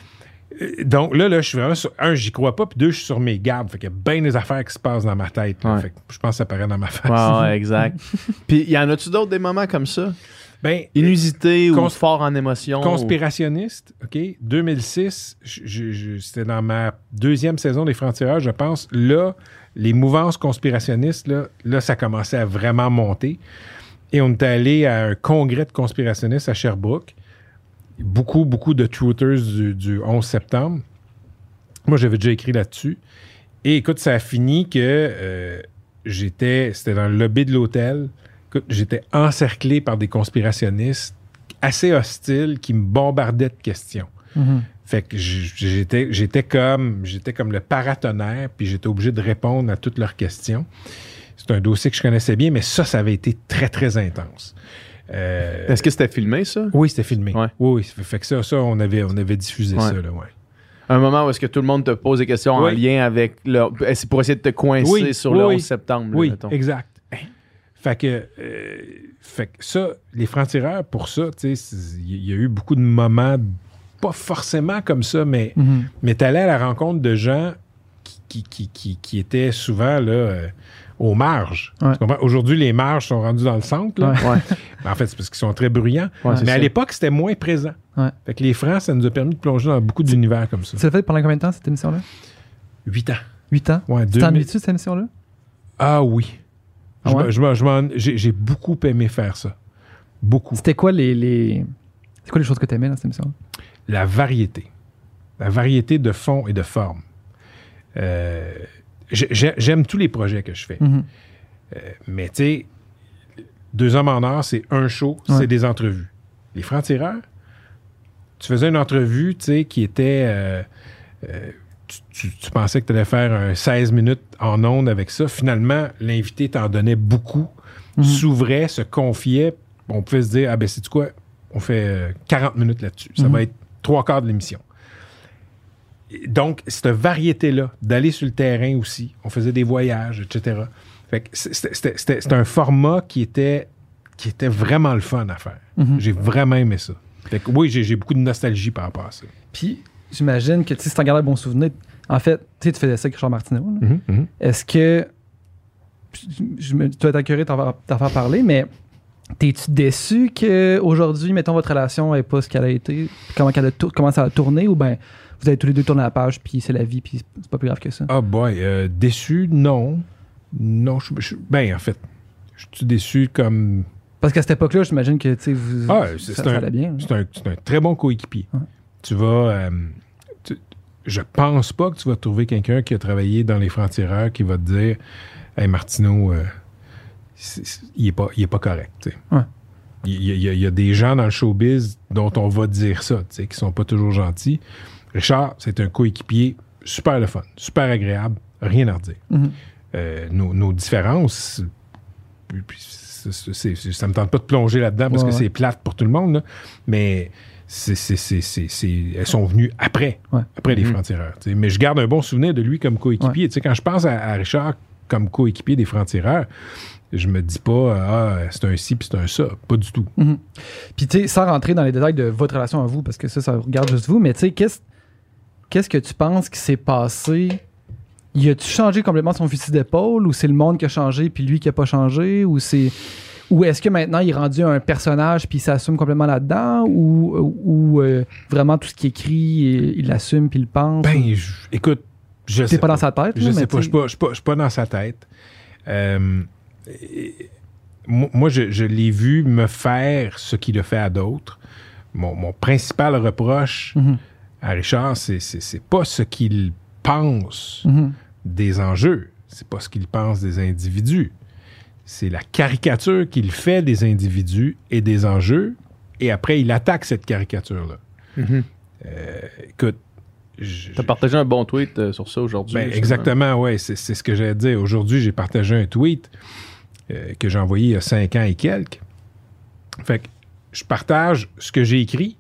D: Euh, Donc là, là, je suis vraiment sur. Un, j'y crois pas, puis deux, je suis sur mes gardes. Fait qu'il y a bien des affaires qui se passent dans ma tête. là.
B: Ouais.
D: Fait que je pense que ça paraît dans ma face.
B: Ouais, exact. Puis, y en a-tu d'autres des moments comme ça?
D: Ben,
B: Inusités ou fort en émotion?
D: Conspirationniste, OK? 2006, je- je- je- c'était dans ma deuxième saison des Francs-Tireurs, je pense. Là, les mouvances conspirationnistes, là, là, ça commençait à vraiment monter. Et on est allé à un congrès de conspirationnistes à Sherbrooke. Beaucoup, beaucoup de truthers du, du 11 septembre. Moi, j'avais déjà écrit là-dessus. Et écoute, ça a fini que euh, j'étais, c'était dans le lobby de l'hôtel. Écoute, j'étais encerclé par des conspirationnistes assez hostiles qui me bombardaient de questions.
C: Mhm.
D: Fait que j'étais, j'étais comme, j'étais comme le paratonnerre, puis j'étais obligé de répondre à toutes leurs questions. C'est un dossier que je connaissais bien, mais ça, ça avait été très, très intense. Euh,
B: Est-ce que c'était filmé, ça?
D: oui, c'était filmé.
B: Ouais.
D: Oui, oui. Fait que ça, ça on, avait, on avait diffusé
B: Ouais.
D: ça, là, ouais.
B: Un moment où est-ce que tout le monde te pose des questions en lien avec... Le... C'est pour essayer de te coincer
D: Oui,
B: sur
D: oui,
B: le
D: oui.
B: 11 septembre.
D: Oui, exact. Fait que, euh, fait que ça, les francs-tireurs, pour ça, tu il y a eu beaucoup de moments, pas forcément comme ça, mais,
C: Mhm.
D: mais t'allais à la rencontre de gens qui, qui, qui, qui, étaient souvent, là, euh, aux marges.
C: Ouais.
D: Tu? Aujourd'hui, les marges sont rendues dans le centre. là.
C: Ouais.
D: En fait, c'est parce qu'ils sont très bruyants.
B: Ouais,
D: Mais à
B: ça.
D: l'époque, c'était moins présent. Fait que les francs, ça nous a permis de plonger dans beaucoup d'univers comme ça.
C: Tu l'as fait pendant combien de temps, cette émission-là?
D: Huit ans.
C: 8 ans?
D: Ouais,
C: Tu
D: 2000.
C: t'ennuies-tu de cette émission-là?
D: Ah oui.
C: Ah
D: Je
C: ouais?
D: J'ai j'ai beaucoup aimé faire ça. Beaucoup.
C: C'était quoi les. les... C'est quoi les choses que tu aimais dans cette émission-là?
D: La variété. La variété de fond et de forme. Euh, j'ai- j'ai- J'aime tous les projets que je fais.
C: Mhm.
D: Mais tu sais, Deux hommes en or, c'est un show,
C: Ouais.
D: c'est des entrevues. Les francs-tireurs, tu faisais une entrevue, tu sais, qui était... euh, euh, tu, tu- tu pensais que tu allais faire un 16 minutes en ondes avec ça. Finalement, l'invité t'en donnait beaucoup,
C: Mhm.
D: s'ouvrait, se confiait. On pouvait se dire, ah ben c'est quoi, on fait euh, 40 minutes là-dessus. Ça
C: Mhm.
D: va être trois quarts de l'émission. Donc, cette variété-là, d'aller sur le terrain aussi, on faisait des voyages, etc. Fait que c'était- un format qui était, qui était vraiment le fun à faire.
C: Mhm.
D: J'ai vraiment aimé ça. Fait que oui, j'ai j'ai beaucoup de nostalgie par rapport à ça.
C: Puis, j'imagine que tu si t'en gardes un bon souvenir, en fait, tu sais, tu faisais ça avec Richard Martineau. là.
D: Mhm, mhm.
C: Est-ce que. Je, tu dois être curieux de t'en faire, parler, mais t'es-tu déçu qu'aujourd'hui, mettons, votre relation n'est pas ce qu'elle a été, comment, a comment ça a tourné, ou bien vous avez tous les deux tourné la page, puis c'est la vie, puis c'est pas plus grave que ça?
D: Ah boy, euh, déçu, non. Non, je, je- ben en fait, je suis déçu comme...
C: Parce qu'à cette époque-là, j'imagine que tu vous.
D: Ah, c'est-
C: ça, ça
D: un-
C: allait bien.
D: C'est un, très bon coéquipier.
C: Ouais.
D: Tu vas... euh, tu- je pense pas que tu vas trouver quelqu'un qui a travaillé dans les francs-tireurs qui va te dire « Hey, Martineau, euh, il, est pas, il est pas correct.
C: Ouais.
D: Il y, a- il y a- il y a des gens dans le showbiz dont on va dire ça, qui sont pas toujours gentils. Richard, c'est un coéquipier super le fun, super agréable, rien à redire.
C: Mhm.
D: Euh, nos, nos différences, puis- puis c'est- c'est- c'est- ça me tente pas de plonger là-dedans parce
C: Ouais,
D: que
C: ouais.
D: c'est plate pour tout le monde, là, mais c'est- elles sont venues après,
C: Ouais.
D: après les
B: Mhm.
D: francs-tireurs. Mais je garde un bon souvenir de lui comme coéquipier. Quand je pense à, à Richard comme coéquipier des francs-tireurs, je me dis pas ah, c'est un ci puis c'est un ça. Pas du tout.
C: Mhm. Puis, tu sais, sans rentrer dans les détails de votre relation à vous, parce que ça, ça regarde juste vous, mais tu sais, qu'est-ce qu'est-ce que tu penses qui s'est passé? Y a-tu changé complètement son fusil d'épaule, ou c'est le monde qui a changé, puis lui qui a pas changé, ou c'est. Ou est-ce que maintenant il est rendu un personnage puis il s'assume complètement là-dedans? Ou, ou euh, vraiment tout ce qu'il écrit il l'assume puis il le pense?
D: Ben, je- écoute, je sais
C: pas dans sa tête
D: Je
C: là,
D: sais pas, je suis pas, je suis pas, pas dans sa tête. Euh, moi, je, je l'ai vu me faire ce qu'il a fait à d'autres. Mon, mon principal reproche
C: Mhm.
D: à Richard, c'est pas ce qu'il pense
C: Mhm.
D: des enjeux, c'est pas ce qu'il pense des individus. C'est la caricature qu'il fait des individus et des enjeux, et après, il attaque cette caricature-là.
B: Mhm.
D: Euh, écoute, je-
B: T'as partagé un bon tweet euh, sur ça aujourd'hui.
D: ben, exactement, oui, c'est c'est ce que j'allais dire. Aujourd'hui, j'ai partagé un tweet euh, que j'ai envoyé il y a cinq ans et quelques. Fait que je partage ce que j'ai écrit,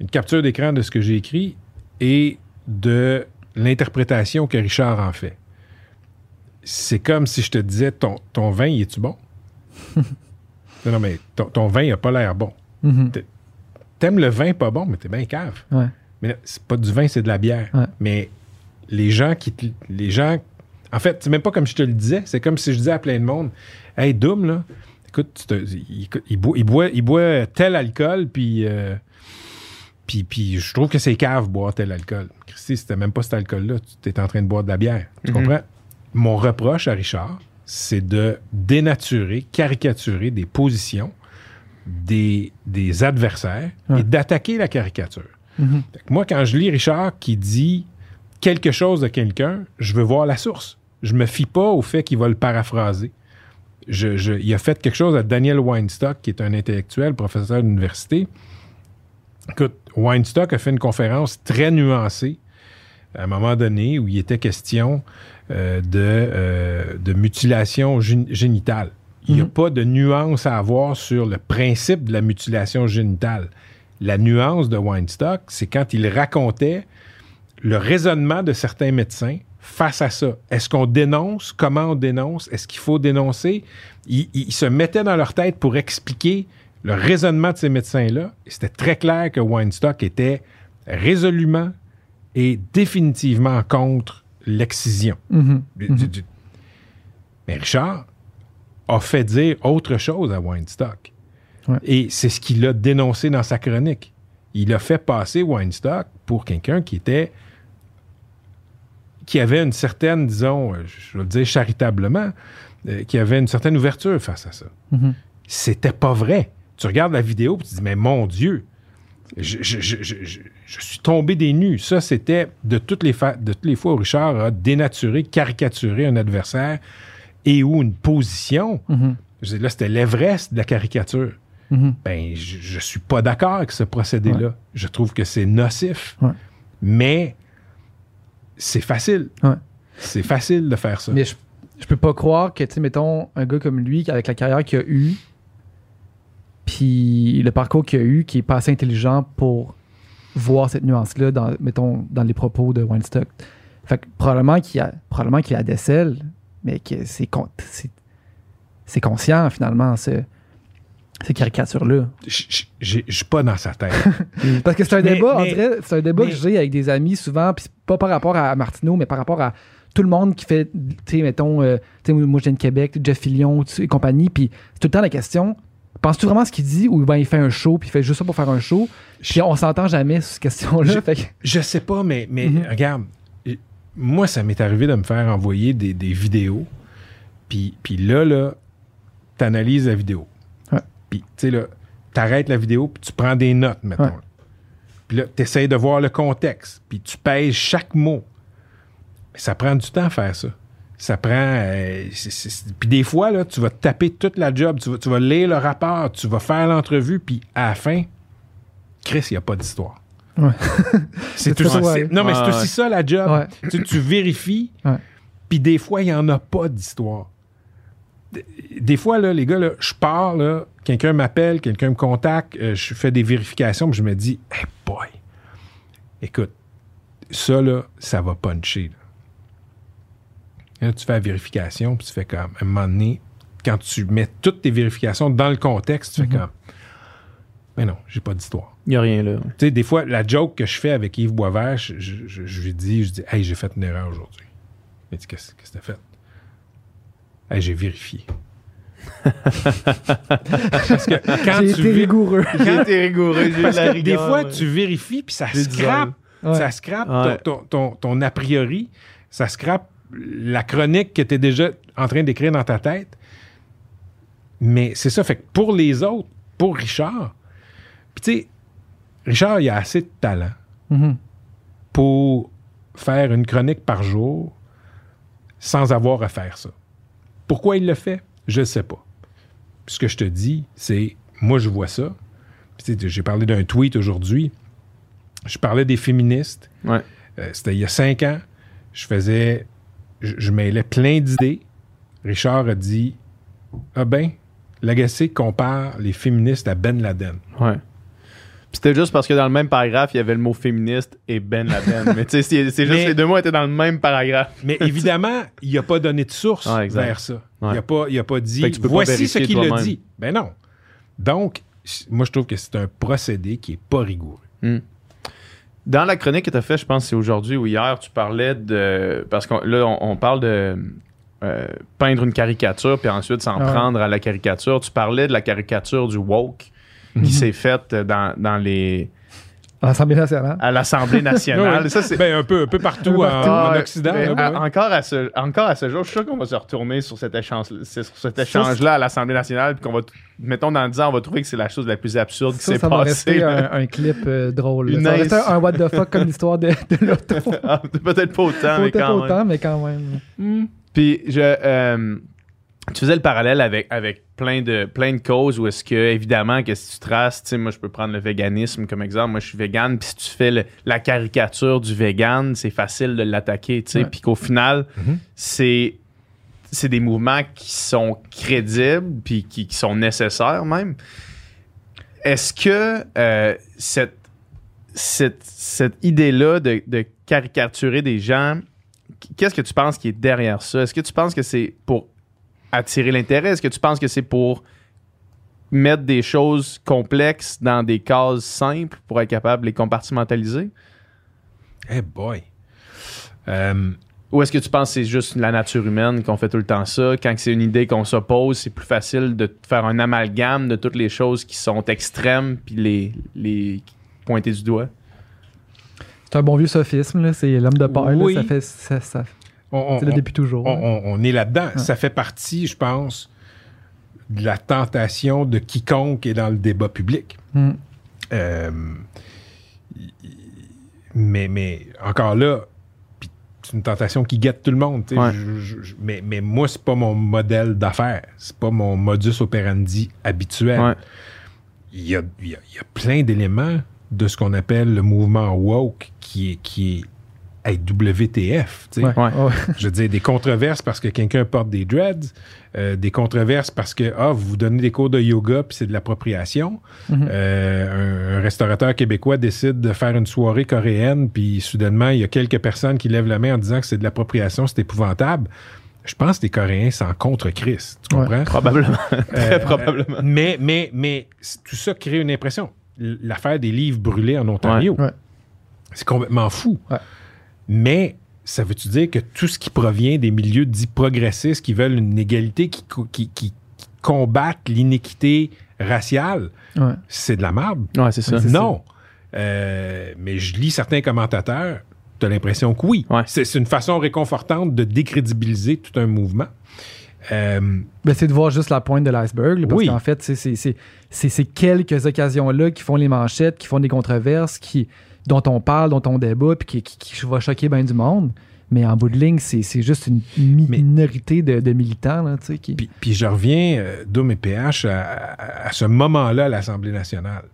D: une capture d'écran de ce que j'ai écrit et de l'interprétation que Richard en fait. C'est comme si je te disais ton, ton vin, il est-tu bon? non, non, mais ton, ton vin, il a pas l'air bon.
C: Mhm.
D: T'aimes le vin pas bon, mais t'es bien cave.
C: Ouais.
D: Mais là, c'est pas du vin, c'est de la bière.
C: Ouais.
D: Mais les gens qui. te- Les gens. En fait, c'est même pas comme je te le disais. C'est comme si je disais à plein de monde Hey, Doom, là, écoute, tu te- il, il boit, il, boit, il boit tel alcool, puis. euh, puis, puis je trouve que c'est cave boire tel alcool. Christy, c'était même pas cet alcool-là. Tu étais en train de boire de la bière. Tu
B: Mhm.
D: comprends? Mon reproche à Richard, c'est de dénaturer, caricaturer des positions des, des adversaires
C: Ouais.
D: et d'attaquer la caricature.
C: Mhm.
D: Moi, quand je lis Richard qui dit quelque chose de quelqu'un, je veux voir la source. Je me fie pas au fait qu'il va le paraphraser. Je- je- il a fait quelque chose à Daniel Weinstock, qui est un intellectuel, professeur d'université. Écoute, Weinstock a fait une conférence très nuancée à un moment donné où il était question euh, de, euh, de mutilation gén- génitale. Il n'y a
C: Mhm.
D: pas de nuance à avoir sur le principe de la mutilation génitale. La nuance de Weinstock, c'est quand il racontait le raisonnement de certains médecins face à ça. Est-ce qu'on dénonce? Comment on dénonce? Est-ce qu'il faut dénoncer? Ils, ils se mettaient dans leur tête pour expliquer le raisonnement de ces médecins-là. C'était très clair que Weinstock était résolument et définitivement contre l'excision.
C: Mhm. Mhm.
D: du- du- Mais Richard a fait dire autre chose à Weinstock.
C: Ouais.
D: Et c'est ce qu'il a dénoncé dans sa chronique. Il a fait passer Weinstock pour quelqu'un qui était qui avait une certaine, disons, euh, je vais le dire charitablement, euh, qui avait une certaine ouverture face à ça.
C: Mhm.
D: C'était pas vrai. Tu regardes la vidéo et tu te dis, mais mon Dieu, je, je- je- je- je- je suis tombé des nues. Ça, c'était de toutes, les fa- de toutes les fois où Richard a dénaturé, caricaturé un adversaire et ou une position.
C: Mhm.
D: Là, c'était l'Everest de la caricature.
C: Mhm.
D: Ben, je, je suis pas d'accord avec ce procédé-là. Je trouve que c'est nocif.
C: Ouais.
D: Mais c'est facile.
C: Ouais.
D: C'est facile de faire ça.
C: Mais je, je peux pas croire que, tu sais, mettons, un gars comme lui, avec la carrière qu'il a eue, puis le parcours qu'il a eu, qui est pas assez intelligent pour voir cette nuance-là, dans, mettons, dans les propos de Weinstock. Fait que probablement qu'il a, probablement qu'il a mais que c'est, con- c'est, c'est conscient, finalement, ce, ces caricatures-là.
D: Je suis pas dans sa tête.
C: Parce que c'est un
D: Mais-
C: débat,
D: mais-
C: dirait, c'est un débat
D: mais-
C: que j'ai avec des amis souvent, puis pas par rapport à Martineau, mais par rapport à tout le monde qui fait, tu sais, mettons, euh, tu sais, moi je viens de Québec, Jeff Fillion et compagnie, puis c'est tout le temps la question, penses-tu vraiment à ce qu'il dit ou ben il fait un show, puis il fait juste ça pour faire un show, puis on s'entend jamais sur cette question-là,
D: Je-
C: que-
D: Je sais pas, mais, mais
C: Mhm.
D: regarde, moi, ça m'est arrivé de me faire envoyer des, des vidéos. Puis, puis là, là, t'analyses la vidéo.
C: Ouais.
D: Puis, tu sais, là, t'arrêtes la vidéo, puis tu prends des notes, mettons.
C: Ouais.
D: là. Puis là, t'essayes de voir le contexte, puis tu pèses chaque mot. Mais ça prend du temps à faire ça. Ça prend. euh, puis des fois, là, tu vas te taper toute la job, tu vas, tu vas lire le rapport, tu vas faire l'entrevue, puis à la fin, Chris, il n'y a pas d'histoire.
C: Ouais.
D: C'est aussi,
C: ça, ouais.
D: c'est- non, mais c'est aussi
B: ouais.
D: ça la job.
C: Ouais.
D: Tu, tu vérifies, puis des fois, il n'y en a pas d'histoire. Des- Des fois, là, les gars, là, je pars, là, quelqu'un m'appelle, quelqu'un me contacte, euh, je fais des vérifications, puis je me dis, hey boy, écoute, ça, là, ça va puncher. Là. Là, tu fais la vérification, puis tu fais comme, à un moment donné, quand tu mets toutes tes vérifications dans le contexte, tu fais
C: Mhm.
D: comme, mais non, j'ai pas d'histoire.
B: Il n'y a rien là.
D: Tu sais, des fois, la joke que je fais avec Yves Boisvert, je, je, je- je lui dis, je dis, hey, j'ai fait une erreur aujourd'hui. Il dit, qu'est-ce qu'est-ce que t'as fait? Hey, j'ai vérifié. Parce que quand
C: j'ai
D: tu
C: été rigoureux.
B: J'ai été rigoureux, j'ai eu
D: parce
B: la
D: que des fois,
B: ouais.
D: tu vérifies, puis ça scrape.
C: Ouais.
D: Ça scrape
B: Ouais.
D: ton, ton, ton- ton a priori. Ça scrape la chronique que tu es déjà en train d'écrire dans ta tête. Mais c'est ça. Fait que pour les autres, pour Richard, puis tu sais, Richard, il a assez de talent
C: Mhm.
D: pour faire une chronique par jour sans avoir à faire ça. Pourquoi il le fait? Je ne sais pas. Puis ce que je te dis, c'est, moi, je vois ça. Puis, tu sais, J'ai parlé d'un tweet aujourd'hui. Je parlais des féministes.
B: Ouais.
D: Euh, C'était il y a cinq ans. Je faisais... Je, je mêlais plein d'idées. Richard a dit, ah ben, Lagacé compare les féministes à Ben Laden.
B: Ouais. Puis C'était juste parce que dans le même paragraphe, il y avait le mot féministe et Ben Laden. Mais tu sais, c'est juste
D: Mais-
B: les deux mots étaient dans le même paragraphe.
D: Mais évidemment, il n'a pas donné de source
B: Ouais,
D: vers ça.
B: Ouais.
D: Il n'a pas, il a pas dit
B: pas
D: voici ce qu'il a dit. Ben non. Donc, moi, je trouve que c'est un procédé qui est pas rigoureux.
B: Dans la chronique que tu as fait, je pense que c'est aujourd'hui ou hier, tu parlais de. Parce que là, on, on parle de euh, peindre une caricature, puis ensuite s'en
C: Ah ouais.
B: prendre à la caricature. Tu parlais de la caricature du woke
C: Mhm.
B: qui s'est faite dans, dans les,
C: À l'Assemblée nationale.
B: à l'Assemblée nationale. Ça, c'est.
D: Ben, un peu, un peu partout,
C: Un peu
D: en,
C: partout.
D: en
B: Ouais,
D: Occident. là, ouais.
B: encore, à ce, encore à ce jour, je suis sûr qu'on va se retourner sur cet échange, sur cet échange-là à l'Assemblée nationale, puis qu'on va, mettons, dans 10 ans, on va trouver que c'est la chose la plus absurde qui
C: Ça,
B: s'est
C: ça va
B: passée.
C: rester
B: là.
C: un, un clip euh, drôle. là.
B: Une
C: Ça va un what the fuck comme l'histoire de, de l'auto.
B: Ah, Peut-être pas autant, mais
C: Peut-être pas
B: quand même.
C: autant, mais quand même.
B: Puis je, euh, tu faisais le parallèle avec, avec plein de plein de causes où est-ce que évidemment que si tu traces, tu sais, moi je peux prendre le véganisme comme exemple. Moi je suis vegan, puis si tu fais le- la caricature du vegan, c'est facile de l'attaquer, tu sais,
C: Ouais.
B: puis qu'au final
D: Mhm.
B: c'est c'est des mouvements qui sont crédibles puis qui, qui sont nécessaires même. Est-ce que euh, cette, cette, cette idée-là de, de caricaturer des gens, qu'est-ce que tu penses qui est derrière ça? Est-ce que tu penses que c'est pour attirer l'intérêt? Est-ce que tu penses que c'est pour mettre des choses complexes dans des cases simples pour être capable de les compartimentaliser?
D: Eh boy. Euh,
B: Ou est-ce que tu penses que c'est juste la nature humaine qu'on fait tout le temps ça? Quand c'est une idée qu'on s'oppose, c'est plus facile de faire un amalgame de toutes les choses qui sont extrêmes puis les, les pointer du doigt?
C: C'est un bon vieux sophisme, là. C'est l'homme de paille, là.
D: Oui.
C: Ça fait. Ça, c'est là
D: on-
C: depuis toujours.
D: on,
C: là.
D: on- on est là-dedans. Ça fait partie, je pense, de la tentation de quiconque est dans le débat public.
C: Hmm.
D: Euh, mais, mais encore là, c'est une tentation qui guette tout le monde. tu sais.
B: Ouais.
D: Je- je- je- mais, mais moi, c'est pas mon modèle d'affaires. C'est pas mon modus operandi habituel.
B: Ouais.
D: Il, y a, il y a- il y a plein d'éléments de ce qu'on appelle le mouvement woke qui est, qui est hey, WTF. tu sais.
C: Ouais.
B: Ouais.
C: Ouais.
D: Je veux dire, des controverses parce que quelqu'un porte des dreads, euh, des controverses parce que, ah, vous vous donnez des cours de yoga puis c'est de l'appropriation.
C: Mhm.
D: Euh, un, un restaurateur québécois décide de faire une soirée coréenne puis soudainement, il y a quelques personnes qui lèvent la main en disant que c'est de l'appropriation, c'est épouvantable. Je pense que les Coréens s'en contre Christ. Tu
C: Ouais.
D: comprends?
B: Probablement. Très
D: Euh,
B: probablement.
D: euh, mais, mais, tout ça crée une impression. L'affaire des livres brûlés en Ontario,
C: Ouais.
D: c'est complètement fou. Mais ça veut-tu dire que tout ce qui provient des milieux dits progressistes qui veulent une égalité, qui, qui, qui- combattent l'inéquité raciale,
C: Ouais.
D: c'est de la?
B: Ouais, c'est ça.
D: non. Euh, mais je lis certains commentateurs, tu as l'impression que oui.
B: Ouais.
D: C'est une façon réconfortante de décrédibiliser tout un mouvement. Euh,
C: Ben, c'est de voir juste la pointe de l'iceberg. Parce
D: Oui.
C: qu'en fait, c'est ces quelques occasions-là qui font les manchettes, qui font des controverses, qui, dont on parle, dont on débat, puis qui, qui, qui va choquer bien du monde. Mais en bout de ligne, c'est c'est juste une minorité de, de militants. Là, qui...
D: Puis, puis je reviens, euh, Doom et PH, à, à- à ce moment-là à l'Assemblée nationale.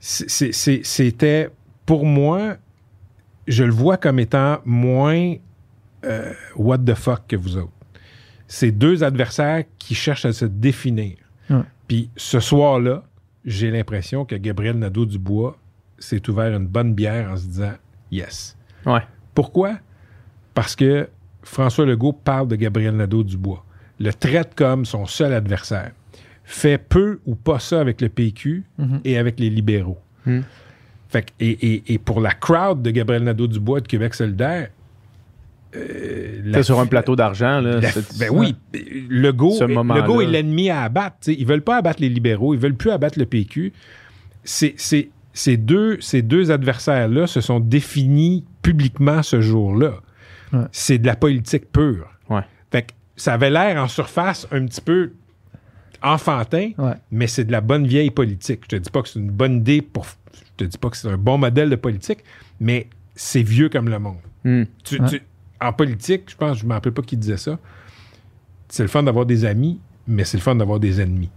D: C'était, pour moi, je le vois comme étant moins euh, what the fuck que vous autres. C'est deux adversaires qui cherchent à se définir. Puis ce soir-là, j'ai l'impression que Gabriel Nadeau-Dubois s'est ouvert une bonne bière en se disant yes.
B: Ouais.
D: Pourquoi? Parce que François Legault parle de Gabriel Nadeau-Dubois, le traite comme son seul adversaire, fait peu ou pas ça avec le PQ
C: Mhm.
D: et avec les libéraux.
B: Mhm.
D: Fait que- et, et- et pour la crowd de Gabriel Nadeau-Dubois de Québec solidaire, euh, la
B: T'es sur un plateau d'argent,
D: ben oui, Legault,
B: Ce.
D: Legault est l'ennemi à abattre. T'sais, ils veulent pas abattre les libéraux, ils veulent plus abattre le PQ. C'est- ces, deux, ces deux adversaires-là se sont définis publiquement ce jour-là.
C: Ouais.
D: C'est de la politique pure.
B: Ouais.
D: Fait que ça avait l'air en surface un petit peu enfantin,
C: Ouais.
D: mais c'est de la bonne vieille politique. Je te dis pas que c'est une bonne idée pour. Je te dis pas que c'est un bon modèle de politique, mais c'est vieux comme le monde.
B: Hmm.
D: Tu-
C: Ouais.
D: tu- en politique, je pense, je ne me rappelle pas qui disait ça. C'est le fun d'avoir des amis, mais c'est le fun d'avoir des ennemis.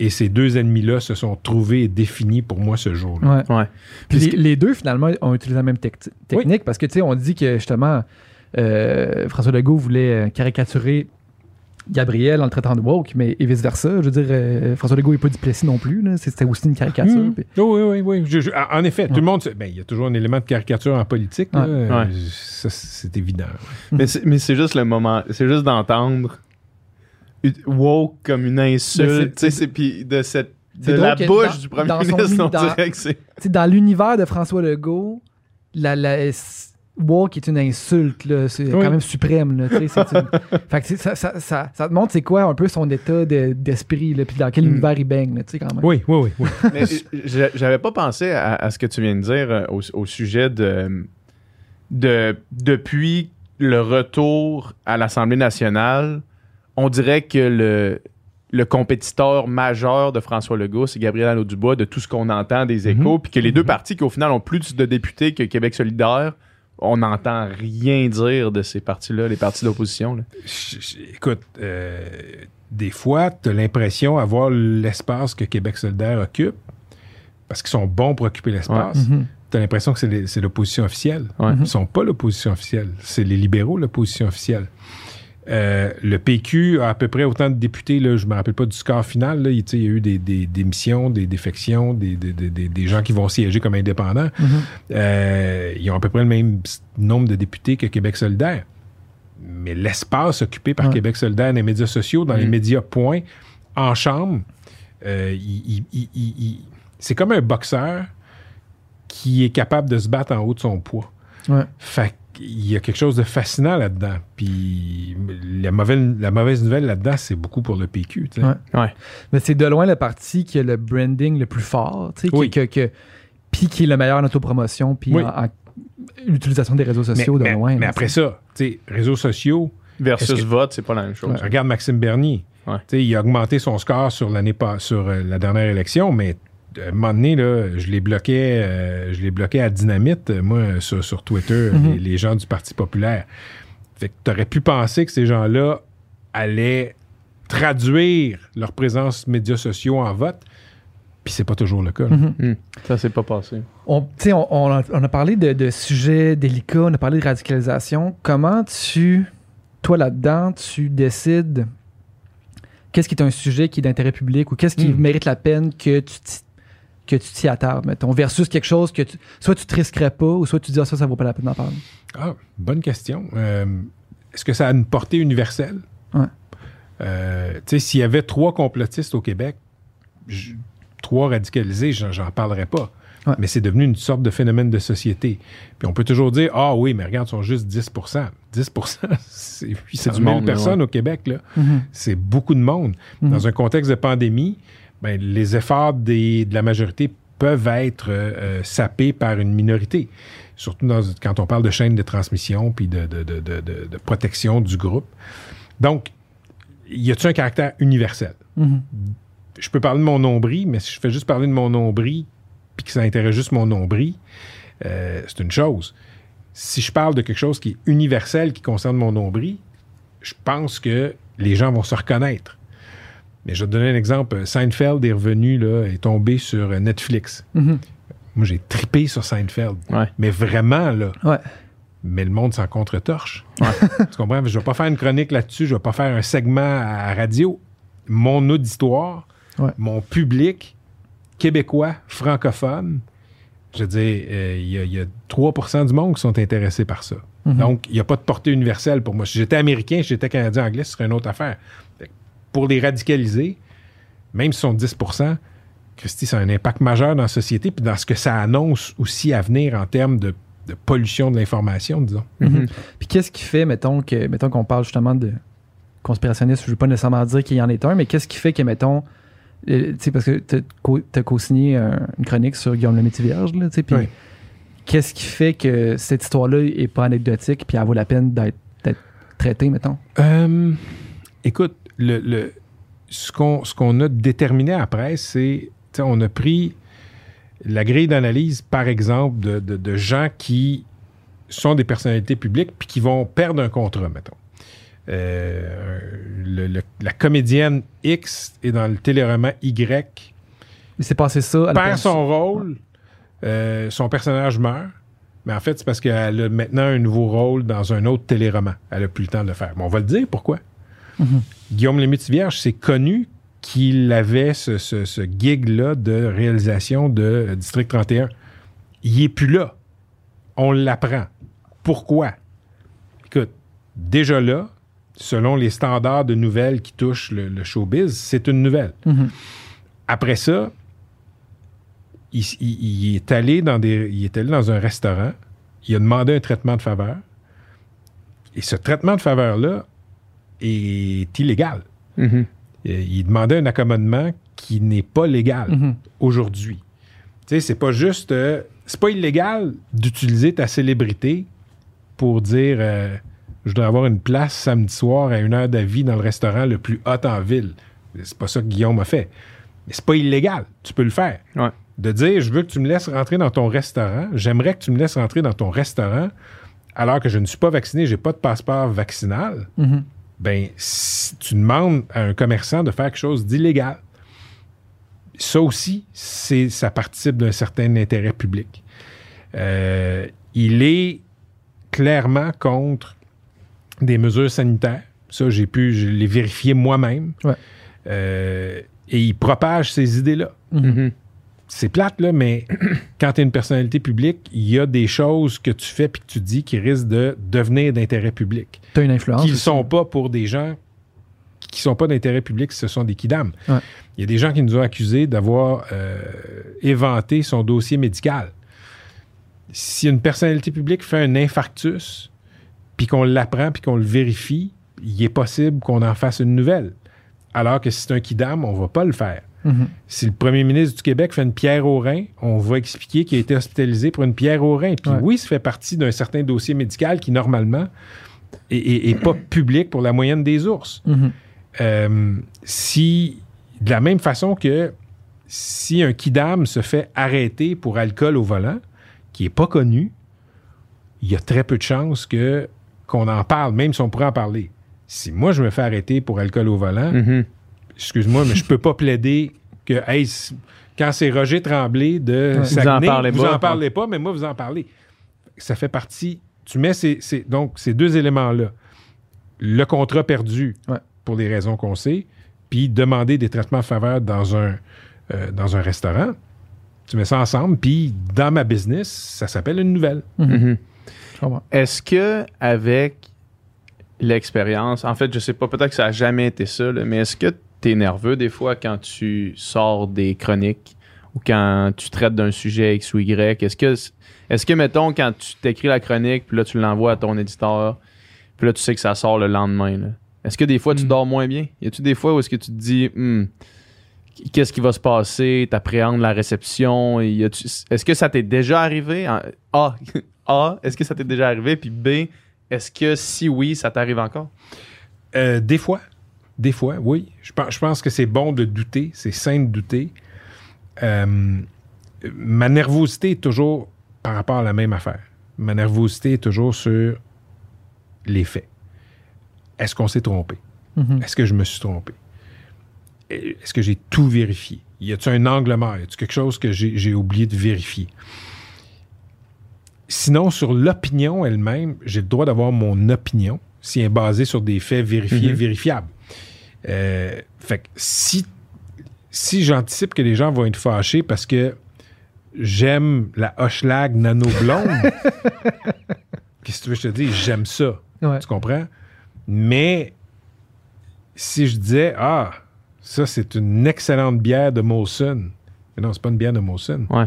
D: Et ces deux ennemis-là se sont trouvés et définis pour moi ce jour-là.
C: Ouais.
B: Ouais.
C: Puis les,
B: ce que-
C: les deux, finalement, ont utilisé la même tec- technique parce que, tu sais, on dit que justement, euh, François Legault voulait euh, caricaturer Gabriel en le traitant de woke, mais et vice-versa. Je veux dire, euh, François Legault n'est pas Duplessis non plus. là. C'était aussi une caricature.
D: Mhm.
C: puis-
D: Oui, oui, oui. oui. Je- je- en effet, tout le monde. sait- ben, Il y a toujours un élément de caricature en politique.
C: Ouais.
D: C'est évident.
B: Mais c'est, mais c'est juste le moment, c'est juste d'entendre woke comme une insulte, tu sais, puis de cette de la bouche
C: dans-
B: du premier
C: son
B: ministre, on
C: dans-
B: dirait que c'est
C: dans l'univers de François Legault, la, la woke est une insulte, là. C'est
D: Oui.
C: quand même suprême, là. une- fait que ça, ça, ça, ça te montre c'est quoi un peu son état de- d'esprit, là, puis dans quel
B: Mm.
C: univers il baigne, là, tu sais, quand même.
D: Oui, oui, oui. oui.
B: Mais j'a- j'avais pas pensé à, à ce que tu viens de dire euh, au, au sujet de, de depuis le retour à l'Assemblée nationale, on dirait que le, le compétiteur majeur de François Legault, c'est Gabriel Nadeau-Dubois, de tout ce qu'on entend des échos, puis que les deux partis qui au final ont plus de députés que Québec solidaire, on n'entend rien dire de ces partis-là, les partis d'opposition.
D: écoute, euh, des fois, tu as l'impression d'avoir l'espace que Québec solidaire occupe, parce qu'ils sont bons pour occuper l'espace.
C: Mhm.
D: Tu as l'impression que c'est l'opposition officielle.
B: Ouais.
D: Ils ne sont pas l'opposition officielle. C'est les libéraux, l'opposition officielle. Euh, le PQ a à peu près autant de députés, là, je ne me rappelle pas du score final. là. Il, y a eu des, des démissions, des défections, des, gens qui vont siéger comme indépendants.
C: Mhm.
D: Euh, ils ont à peu près le même nombre de députés que Québec solidaire. Mais l'espace occupé par
C: Ouais.
D: Québec solidaire dans les médias sociaux, dans les
B: Mm.
D: médias point, en chambre, euh, c'est comme un boxeur qui est capable de se battre en haut de son poids.
C: Ouais.
D: Fait il y a quelque chose de fascinant là-dedans. Puis la mauvaise, la mauvaise nouvelle là-dedans, c'est beaucoup pour le PQ.
C: Ouais.
B: Ouais.
C: Mais c'est de loin le parti qui a le branding le plus fort, tu sais, qui-
D: Oui.
C: que, que- puis qui est le meilleur en autopromotion, puis
D: Oui.
C: en, en l'utilisation des réseaux
D: Mais,
C: sociaux de
D: mais-
C: loin.
D: mais
C: là,
D: après ça, tu sais, réseaux sociaux,
B: Versus
D: que-
B: vote, c'est pas la même chose.
D: regarde Maxime Bernier.
B: Ouais.
D: Tu sais, il a augmenté son score sur l'année pas sur euh, la dernière élection, mais à un moment donné, là, je les bloquais, euh, je les bloquais à dynamite, euh, moi, sur, sur Twitter,
C: Mhm.
D: les, les gens du Parti populaire. Fait que t'aurais pu penser que ces gens-là allaient traduire leur présence médias sociaux en vote, puis c'est pas toujours le cas.
C: Mhm.
B: Hmm. Ça s'est pas passé.
C: On, tu sais, on, on a, on a parlé de, de sujets délicats, on a parlé de radicalisation. Comment tu, toi là-dedans, tu décides qu'est-ce qui est un sujet qui est d'intérêt public ou qu'est-ce qui
D: Hmm.
C: mérite la peine que tu t'y- que tu t'y attardes, mettons, versus quelque chose que tu, soit tu te risquerais pas ou soit tu dis ah, ça, ça vaut pas la peine d'en parler.
D: Ah, bonne question. Euh, Est-ce que ça a une portée universelle?
C: Ouais.
D: Euh, tu sais, s'il y avait trois complotistes au Québec, je- trois radicalisés, j'en, j'en parlerais pas.
C: Ouais.
D: Mais c'est devenu une sorte de phénomène de société. Puis on peut toujours dire, ah oui, mais regarde, ils sont juste 10% 10% c'est 800
B: du
D: 000
B: monde, là,
D: personnes au Québec. Là.
C: Mhm.
D: C'est beaucoup de monde.
C: Mhm.
D: Dans un contexte de pandémie, ben, les efforts des- de la majorité peuvent être euh, euh, sapés par une minorité. Surtout dans- quand on parle de chaîne de transmission puis de, de- de- de- de- de protection du groupe. Donc, y a-t-il un caractère universel?
C: Mhm.
D: Je peux parler de mon nombril, mais si je fais juste parler de mon nombril puis que ça intéresse juste mon nombril, euh, c'est une chose. Si je parle de quelque chose qui est universel, qui concerne mon nombril, je pense que les gens vont se reconnaître. Mais je vais te donner un exemple. Seinfeld est revenu, là, est tombé sur Netflix.
C: Mhm.
D: Moi, j'ai tripé sur Seinfeld.
B: Ouais.
D: Mais vraiment, là.
C: Ouais.
D: Mais le monde s'en contre-torche. tu comprends? Je vais pas faire une chronique là-dessus. Je vais pas faire un segment à radio. Mon auditoire,
C: Ouais.
D: mon public québécois, francophone, je veux dire, euh, il y, a- il y a 3% du monde qui sont intéressés par ça.
C: Mhm.
D: Donc, il n'y a pas de portée universelle pour moi. Si j'étais américain, si j'étais canadien anglais, ce serait une autre affaire. Pour les radicaliser, même si sont 10% Christy, ça a un impact majeur dans la société, puis dans ce que ça annonce aussi à venir en termes de, de pollution de l'information, disons.
C: Mhm. Puis qu'est-ce qui fait, mettons, que mettons qu'on parle justement de conspirationniste, je ne veux pas nécessairement dire qu'il y en est un, mais qu'est-ce qui fait que, mettons, euh, tu sais, parce que tu as co-signé un- une chronique sur Guillaume le métier vierge, là, tu sais, puis
D: Oui.
C: qu'est-ce qui fait que cette histoire-là est pas anecdotique, puis elle vaut la peine d'être d'être traitée, mettons?
D: Euh, écoute, le, le- ce qu'on a déterminé après, c'est, on a pris la grille d'analyse, par exemple, de, de- de gens qui sont des personnalités publiques puis qui vont perdre un contrat, mettons. Euh, le- le- la comédienne X est dans le téléroman Y,
C: Il s'est passé ça la
D: perd son rôle, euh, son personnage meurt, mais en fait, c'est parce qu'elle a maintenant un nouveau rôle dans un autre téléroman. Elle a plus le temps de le faire. Mais on va le dire pourquoi?
C: Mhm.
D: Guillaume Lémétis-Vierge, c'est connu qu'il avait ce, ce- ce gig-là de réalisation de euh, District 31. Il est plus là. On l'apprend. Pourquoi? Écoute, déjà là, selon les standards de nouvelles qui touchent le, le showbiz, c'est une nouvelle.
C: Mhm.
D: Après ça, il, il- il est allé dans des, il est allé dans un restaurant. Il a demandé un traitement de faveur. Et ce traitement de faveur-là est illégal.
B: Mhm.
D: Euh, Il demandait un accommodement qui n'est pas légal
C: Mhm.
D: aujourd'hui. Tu sais, c'est pas juste. euh, c'est pas illégal d'utiliser ta célébrité pour dire euh, je voudrais avoir une place samedi soir à une heure d'avis dans le restaurant le plus hot en ville. C'est pas ça que Guillaume a fait. Mais c'est pas illégal. Tu peux le faire.
B: Ouais.
D: De dire je veux que tu me laisses rentrer dans ton restaurant, j'aimerais que tu me laisses rentrer dans ton restaurant alors que je ne suis pas vacciné, j'ai pas de passeport vaccinal
C: Mhm.
D: Ben, si tu demandes à un commerçant de faire quelque chose d'illégal, ça aussi, c'est, ça participe d'un certain intérêt public. Euh, il est clairement contre des mesures sanitaires. Ça, j'ai pu, je l'ai vérifié moi-même.
C: Ouais.
D: Euh, et il propage ces idées-là
B: Mhm.
D: C'est plate, là, mais quand tu es une personnalité publique, il y a des choses que tu fais puis que tu dis qui risquent de devenir d'intérêt public
C: T'as une influence.
D: qui ne sont pas pour des gens qui sont pas d'intérêt public, ce sont des kidams.
C: Ouais.
D: Il y a des gens qui nous ont accusés d'avoir euh, éventé son dossier médical. si une personnalité publique fait un infarctus, puis qu'on l'apprend, puis qu'on le vérifie, il est possible qu'on en fasse une nouvelle. Alors que si c'est un kidam, on va pas le faire.
C: Mhm.
D: Si le premier ministre du Québec fait une pierre au rein, on va expliquer qu'il a été hospitalisé pour une pierre au rein. Puis
C: Ouais.
D: oui, ça fait partie d'un certain dossier médical qui, normalement, est, est- est pas public pour la moyenne des ours.
C: Mhm.
D: Euh, si, de la même façon que si un kidam se fait arrêter pour alcool au volant, qui est pas connu, il y a très peu de chances que qu'on en parle, même si on pourrait en parler. Si moi je me fais arrêter pour alcool au volant,
B: Mhm.
D: Excuse-moi, mais je peux pas plaider que hey, quand c'est Roger Tremblay de
C: Ouais.
D: Saguenay,
B: Vous en parlez
D: vous
B: pas.
D: en parlez pas, mais moi vous en parlez. Ça fait partie. Tu mets ces, ces- donc ces deux éléments-là. Le contrat perdu
C: Ouais.
D: pour les raisons qu'on sait, puis demander des traitements de faveur dans un, euh, dans un restaurant. Tu mets ça ensemble, puis dans ma business, ça s'appelle une nouvelle.
B: Mhm.
C: Comprends.
B: Est-ce que avec l'expérience, en fait, je sais pas, peut-être que ça a jamais été ça, là, mais est-ce que tu es nerveux des fois quand tu sors des chroniques ou quand tu traites d'un sujet X ou Y? Est-ce que, est-ce que mettons, quand tu t'écris la chronique, puis là, tu l'envoies à ton éditeur, puis là, tu sais que ça sort le lendemain, là, est-ce que des fois, tu
C: Mm.
B: dors moins bien? Y a-tu des fois où est-ce que tu te dis, Hmm, qu'est-ce qui va se passer? T'appréhendes la réception? Y a-tu- Est-ce que ça t'est déjà arrivé? En- A, A, est-ce que ça t'est déjà arrivé? Puis B, est-ce que si oui, ça t'arrive encore?
D: Euh, des fois. Des fois, oui. Je pense, je pense que c'est bon de douter. C'est sain de douter. Euh, ma nervosité est toujours par rapport à la même affaire. Ma nervosité est toujours sur les faits. Est-ce qu'on s'est trompé?
C: Mhm.
D: Est-ce que je me suis trompé? Est-ce que j'ai tout vérifié? Y a-t-il un angle mort? Y a-t-il quelque chose que j'ai oublié de vérifier? Sinon, sur l'opinion elle-même, j'ai le droit d'avoir mon opinion si elle est basée sur des faits vérifiés,
B: Mhm.
D: vérifiables. Euh, fait que si, si j'anticipe que les gens vont être fâchés parce que j'aime la Hochelag nano blonde, qu'est-ce que tu veux que je te dise? J'aime ça.
C: Ouais.
D: Tu comprends? Mais si je disais, ah, ça, c'est une excellente bière de Molson. Mais non, c'est pas une bière de Molson.
B: Ouais.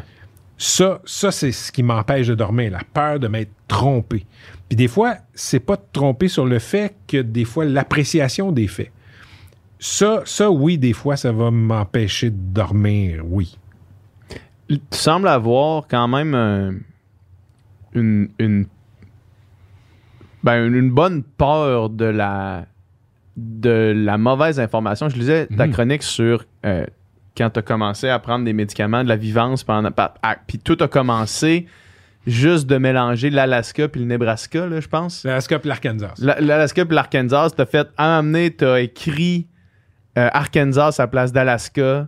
D: Ça, ça c'est ce qui m'empêche de dormir, la peur de m'être trompé. Puis des fois, c'est pas de tromper sur le fait que des fois, l'appréciation des faits. Ça, ça, oui, des fois, ça va m'empêcher de dormir, oui.
B: Tu sembles avoir quand même euh, une, une, ben, une- bonne peur de la, de la mauvaise information. Je lisais ta
D: Mhm.
B: chronique sur euh, quand tu as commencé à prendre des médicaments de la vivance pendant. ah, Puis tout a commencé juste de mélanger l'Alaska puis le Nebraska, là, je pense.
D: L'Alaska et l'Arkansas.
B: La- L'Alaska puis l'Arkansas, t'as fait à t'as écrit euh, Arkansas à la place d'Alaska.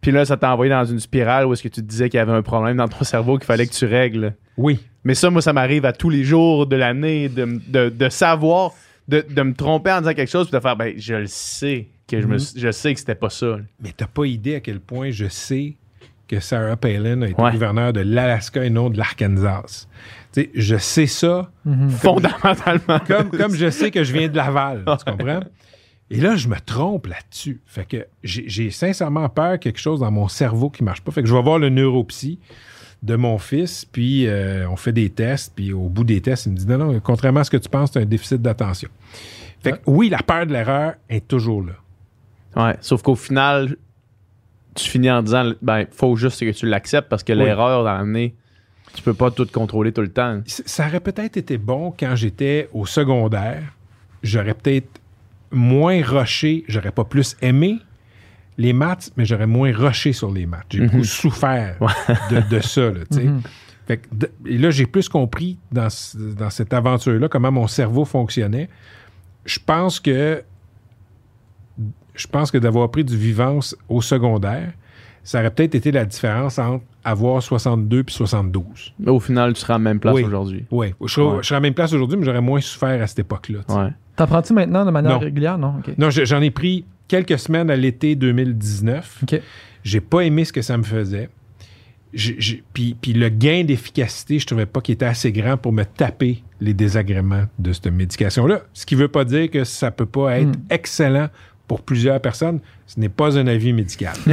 B: Puis là, ça t'a envoyé dans une spirale où est-ce que tu te disais qu'il y avait un problème dans ton cerveau qu'il fallait que tu règles.
D: Oui.
B: Mais ça, moi, ça m'arrive à tous les jours de l'année de, m- de- de savoir, de, de me tromper en disant quelque chose puis de faire, ben, je le sais que je, me,
D: Mhm.
B: je sais que c'était pas ça.
D: Mais t'as pas idée à quel point je sais que Sarah Palin a été
B: Ouais.
D: gouverneur de l'Alaska et non de l'Arkansas. Tu sais, je sais ça
C: Mhm.
B: Fondamentalement.
D: comme, comme je sais que je viens de Laval. Tu comprends? Et là, je me trompe là-dessus. Fait que j'ai sincèrement peur quelque chose dans mon cerveau qui marche pas. Fait que je vais voir le neuropsy de mon fils, puis euh, on fait des tests, puis au bout des tests, il me dit non, non, contrairement à ce que tu penses, tu as un déficit d'attention. Fait que oui, la peur de l'erreur est toujours là.
B: Ouais, sauf qu'au final, tu finis en disant, ben, faut juste que tu l'acceptes parce que
D: Oui.
B: l'erreur dans l'année, tu peux pas tout contrôler tout le temps.
D: Ça aurait peut-être été bon quand j'étais au secondaire. J'aurais peut-être moins rushé, j'aurais pas plus aimé les maths, mais j'aurais moins rushé sur les maths. J'ai beaucoup souffert de, de ça, là, tu sais.
C: Mhm.
D: Fait que de- et là, j'ai plus compris dans cette aventure-là comment mon cerveau fonctionnait. Je pense que je pense que d'avoir pris du vivance au secondaire, ça aurait peut-être été la différence entre avoir 62 puis 72.
B: Au final, tu seras à la même place
D: Oui.
B: aujourd'hui.
D: Oui, je serais,
B: Ouais.
D: je serais à la même place aujourd'hui, mais j'aurais moins souffert à cette époque-là. tu sais.
B: Ouais.
C: T'en prends-tu maintenant de manière
D: Non.
C: régulière? Non?
D: Non, je- j'en ai pris quelques semaines à l'été 2019.
C: OK.
D: J'ai pas aimé ce que ça me faisait. Puis puis le gain d'efficacité, je trouvais pas qu'il était assez grand pour me taper les désagréments de cette médication-là. Ce qui veut pas dire que ça peut pas être
C: Mm.
D: excellent pour plusieurs personnes. Ce n'est pas un avis médical.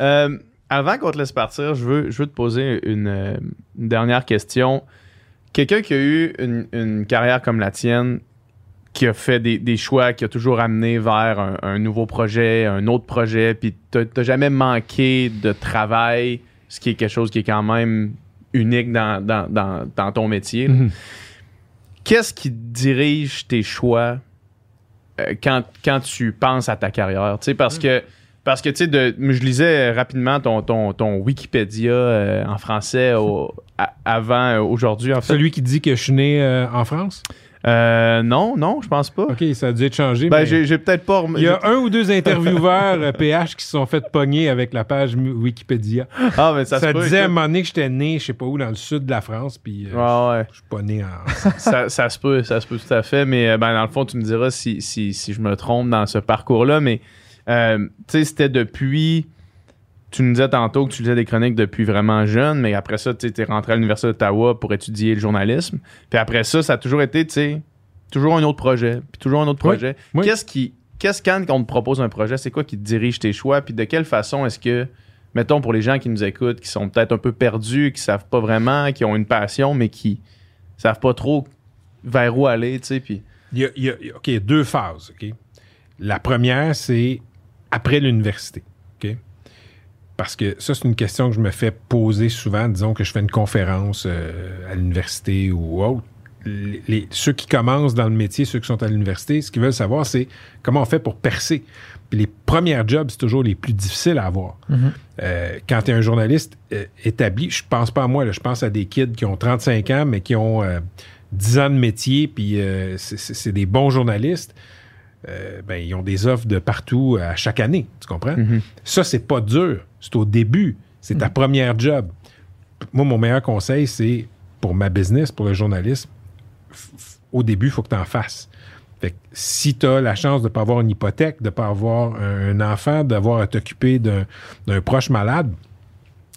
B: Euh, avant qu'on te laisse partir, je veux, je veux te poser une, euh, une dernière question. Quelqu'un qui a eu une, une carrière comme la tienne, qui a fait des, des choix, qui a toujours amené vers un, un nouveau projet, un autre projet, puis t'as jamais manqué de travail, ce qui est quelque chose qui est quand même unique dans, dans, dans, dans ton métier.
D: Mhm.
B: Qu'est-ce qui dirige tes choix quand, quand tu penses à ta carrière? Parce que, parce que je lisais rapidement ton, ton, ton Wikipédia euh, en français avant euh, aujourd'hui.
D: Celui qui dit que je suis né euh, en France?
B: Euh, non, non, je pense pas.
D: OK, ça a dû être changé.
B: Ben,
D: mais
B: j'ai j'ai peut-être pas. rem-
D: Il y a un ou deux intervieweurs euh, PH qui se sont fait pogner avec la page Wikipédia.
B: Ah, mais ça,
D: Ça,
B: se peut,
D: disait à un moment donné que j'étais né, je sais pas où, dans le sud de la France, puis euh,
B: Ouais, ouais.
D: je suis pas né en...
B: ça, ça se peut, ça se peut tout à fait. Mais euh, ben, dans le fond, tu me diras si, si, si je me trompe dans ce parcours-là. Mais euh, tu sais, c'était depuis. Tu nous disais tantôt que tu lisais des chroniques depuis vraiment jeune, mais après ça, tu es rentré à l'Université d'Ottawa pour étudier le journalisme. Puis après ça, ça a toujours été, tu sais, toujours un autre projet, puis toujours un autre projet.
D: oui.
B: Qu'est-ce qui. Qu'est-ce quand on te propose un projet, c'est quoi qui te dirige tes choix, puis de quelle façon est-ce que, mettons pour les gens qui nous écoutent, qui sont peut-être un peu perdus, qui savent pas vraiment, qui ont une passion, mais qui savent pas trop vers où aller, tu sais, puis
D: Il y a, il y a- OK, deux phases, OK? La première, c'est après l'université? Parce que ça, c'est une question que je me fais poser souvent. Disons que je fais une conférence euh, à l'université ou autre. Les, les- ceux qui commencent dans le métier, ceux qui sont à l'université, ce qu'ils veulent savoir, c'est comment on fait pour percer. Puis les premières jobs, c'est toujours les plus difficiles à avoir. Euh, quand tu es un journaliste euh, établi, je pense pas à moi, là, je pense à des kids qui ont 35 ans, mais qui ont euh, 10 ans de métier, puis c'est des bons journalistes. Euh, ben, ils ont des offres de partout à chaque année, tu comprends? Ça, c'est pas dur. C'est au début. C'est ta première job. Moi, mon meilleur conseil, c'est pour ma business, pour le journalisme, au début, il faut que tu en fasses. Fait que si tu as la chance de ne pas avoir une hypothèque, de ne pas avoir un, enfant, d'avoir à t'occuper d'un proche malade,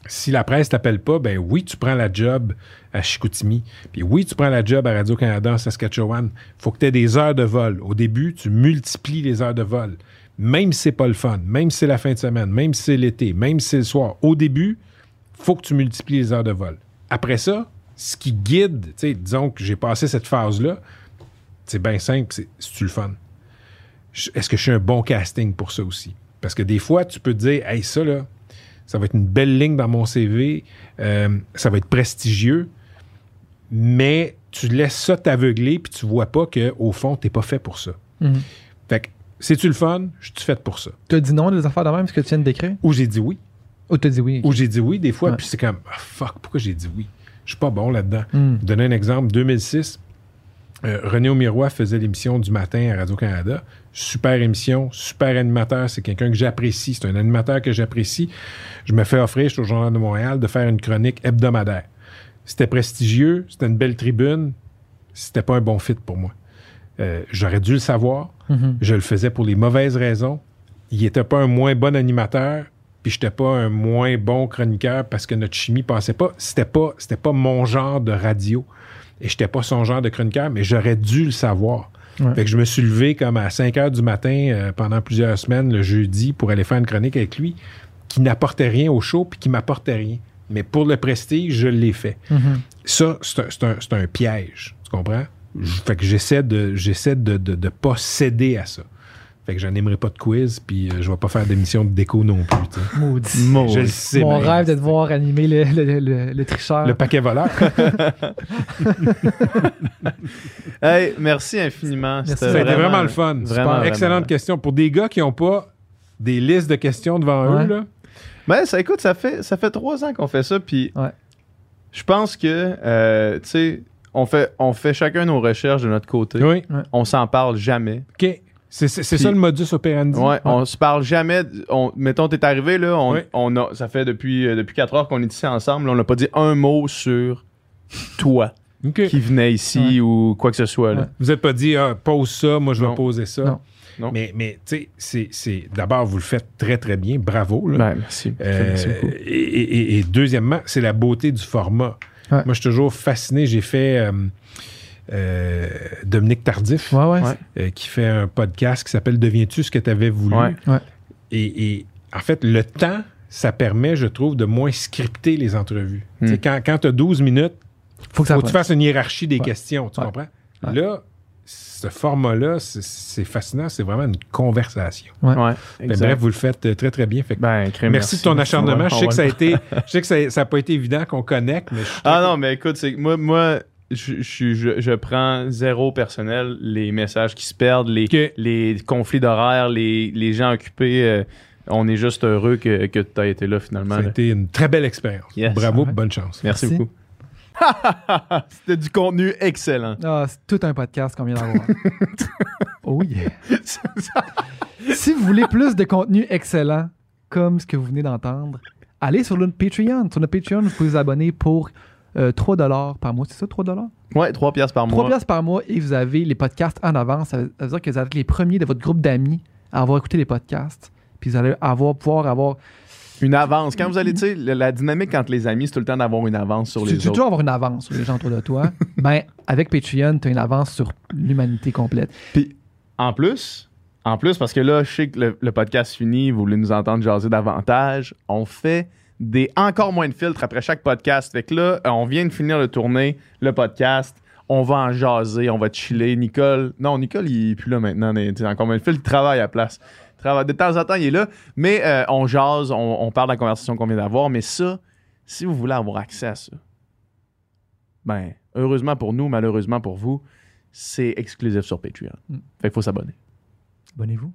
D: si la presse t'appelle pas, ben oui, tu prends la job à Chicoutimi. Puis oui, tu prends la job à Radio-Canada en Saskatchewan. faut que tu aies des heures de vol. Au début, tu multiplies les heures de vol. Même si c'est pas le fun, même si c'est la fin de semaine, même si c'est l'été, même si c'est le soir. Au début, faut que tu multiplies les heures de vol. Après ça, ce qui guide, disons que j'ai passé cette phase-là, c'est bien simple, c'est c'est-tu le fun? Est-ce que je suis un bon casting pour ça aussi? Parce que des fois, tu peux te dire, hey, ça, là, ça va être une belle ligne dans mon CV, euh, ça va être prestigieux, mais tu laisses ça t'aveugler, puis tu vois pas qu'au fond, t'es pas fait pour ça.
C: Mhm.
D: Fait que, c'est-tu le fun? Je suis fait pour ça.
C: Tu as dit non des affaires de même, ce que tu viens de décrire?
D: Ou j'ai dit oui.
C: Ou tu as dit oui?
D: Ou j'ai dit oui des fois,
C: Ouais.
D: puis c'est comme, Ah, fuck, pourquoi j'ai dit oui? Je suis pas bon là-dedans.
C: Hmm.
D: Donner un exemple, 2006, euh, René Aumirois faisait l'émission du matin à Radio-Canada. Super émission, super animateur. C'est quelqu'un que j'apprécie. C'est un animateur que j'apprécie. Je me fais offrir, je suis au Journal de Montréal, de faire une chronique hebdomadaire. C'était prestigieux, c'était une belle tribune. C'était pas un bon fit pour moi. Euh, J'aurais dû le savoir.
C: Mhm.
D: Je le faisais pour les mauvaises raisons. Il était pas un moins bon animateur, puis j'étais pas un moins bon chroniqueur parce que notre chimie passait pas. C'était pas, c'était pas mon genre de radio. Et j'étais pas son genre de chroniqueur, mais j'aurais dû le savoir.
C: Ouais.
D: Fait que je me suis levé comme à 5 heures du matin euh, pendant plusieurs semaines le jeudi pour aller faire une chronique avec lui qui n'apportait rien au show puis qui m'apportait rien. Mais pour le prestige, je l'ai fait.
C: Mhm.
D: Ça, c'est un, c'est un- c'est un piège. Tu comprends? Fait que j'essaie de j'essaie de, de, de pas céder à ça. Fait que j'animerai pas de quiz, puis euh, je vais pas faire d'émission de déco non plus.
C: Maudit.
B: Maudit.
D: Je le sais
C: Mon rêve de te voir animer le, le, le- le tricheur.
D: Le paquet voleur.
B: Hey, merci infiniment.
C: Merci.
B: C'était
D: Ça a été vraiment le fun.
B: Vraiment, vraiment.
D: Excellente question. Pour des gars qui n'ont pas des listes de questions devant
C: Ouais.
D: eux, là,
B: Ben, ça, écoute, ça fait, ça fait trois ans qu'on fait ça, puis
C: Ouais.
B: je pense que, euh, tu sais, on fait, on fait chacun nos recherches de notre côté.
D: oui.
B: On s'en parle jamais.
D: OK. C'est ça le modus operandi.
B: Ouais, on se parle jamais. On, mettons, t'es arrivé, là, on,
D: Ouais.
B: on a, ça fait depuis, euh, depuis 4 heures qu'on est ici ensemble, là, on n'a pas dit un mot sur toi qui venait ici ou quoi que ce soit. Là.
C: Ouais.
D: Vous n'êtes pas dit, ah, pose ça, moi je vais
B: Non.
D: poser ça.
C: Non.
B: Non.
D: Mais, mais tu sais, c'est- c'est d'abord, vous le faites très, très bien. Bravo. là.
B: Ben, merci.
D: Euh,
B: Merci beaucoup.
D: et, et- et deuxièmement, c'est la beauté du format.
C: Ouais.
D: Moi, je suis toujours fasciné. J'ai fait euh, euh, Dominique Tardif,
C: Ouais, ouais.
B: Ouais.
D: euh, qui fait un podcast qui s'appelle Deviens-tu ce que tu avais voulu?
B: Ouais.
C: Ouais.
D: Et, et en fait, le temps, ça permet, je trouve, de moins scripter les entrevues.
B: Hmm.
D: Tu sais, Quand, quand tu as 12 minutes,
C: Faut que ça
D: faut que tu fasses une hiérarchie des
C: Ouais.
D: questions, tu
C: Ouais.
D: comprends?
C: Ouais.
D: Là, ce format-là, c'est- fascinant, c'est vraiment une conversation.
B: Ouais,
D: Ben, bref, vous le faites euh, très, très bien. Fait que
B: Ben, crème,
D: merci, de ton
B: Merci.
D: acharnement. Je sais que ça a
B: le-
D: été, je sais que ça, ça a pas été évident qu'on connecte, mais je suis
B: Ah non, mais écoute, c'est moi, moi je, je, je, je prends zéro personnel les messages qui se perdent, les, conflits d'horaire, les, les gens occupés. euh, on est juste heureux que, que tu as été là finalement.
D: été une très belle expérience.
B: Yes.
D: Bravo,
C: Ouais.
D: bonne chance.
B: Merci,
C: Merci.
B: beaucoup. C'était du contenu excellent.
C: Ah, c'est tout un podcast qu'on vient d'avoir. oh yeah. si vous voulez plus de contenu excellent, comme ce que vous venez d'entendre, allez sur notre Patreon. Sur notre Patreon, vous pouvez vous abonner pour euh, 3 par mois. C'est ça, 3
B: ouais, 3 piastres par
C: 3
B: mois.
C: piastres par mois et vous avez les podcasts en avance. Ça veut ça veut dire que vous êtes les premiers de votre groupe d'amis à avoir écouté les podcasts. Puis vous allez avoir, pouvoir avoir.
B: Une avance. Quand vous allez, tu sais, la, dynamique entre les amis, c'est tout le temps d'avoir une avance sur
C: Tu
B: les
C: tu
B: autres.
C: toujours avoir une avance sur les gens autour de toi. ben, avec Patreon, tu as une avance sur l'humanité complète.
B: Puis, en plus, en plus, parce que là, je sais que le, le podcast finit, vous voulez nous entendre jaser davantage, on fait des encore moins de filtres après chaque podcast. Fait que là, euh, on vient de finir de tourner le podcast. On va en jaser, on va chiller. Nicole, non, Nicole, il est plus là maintenant. mais, encore moins de filtres, il travaille à la place. De temps en temps, il est là. Mais euh, on jase, on, on parle de la conversation qu'on vient d'avoir. Mais ça, si vous voulez avoir accès à ça, ben, heureusement pour nous, malheureusement pour vous, c'est exclusif sur Patreon.
C: Mm.
B: Fait qu'il faut s'abonner.
C: Abonnez-vous.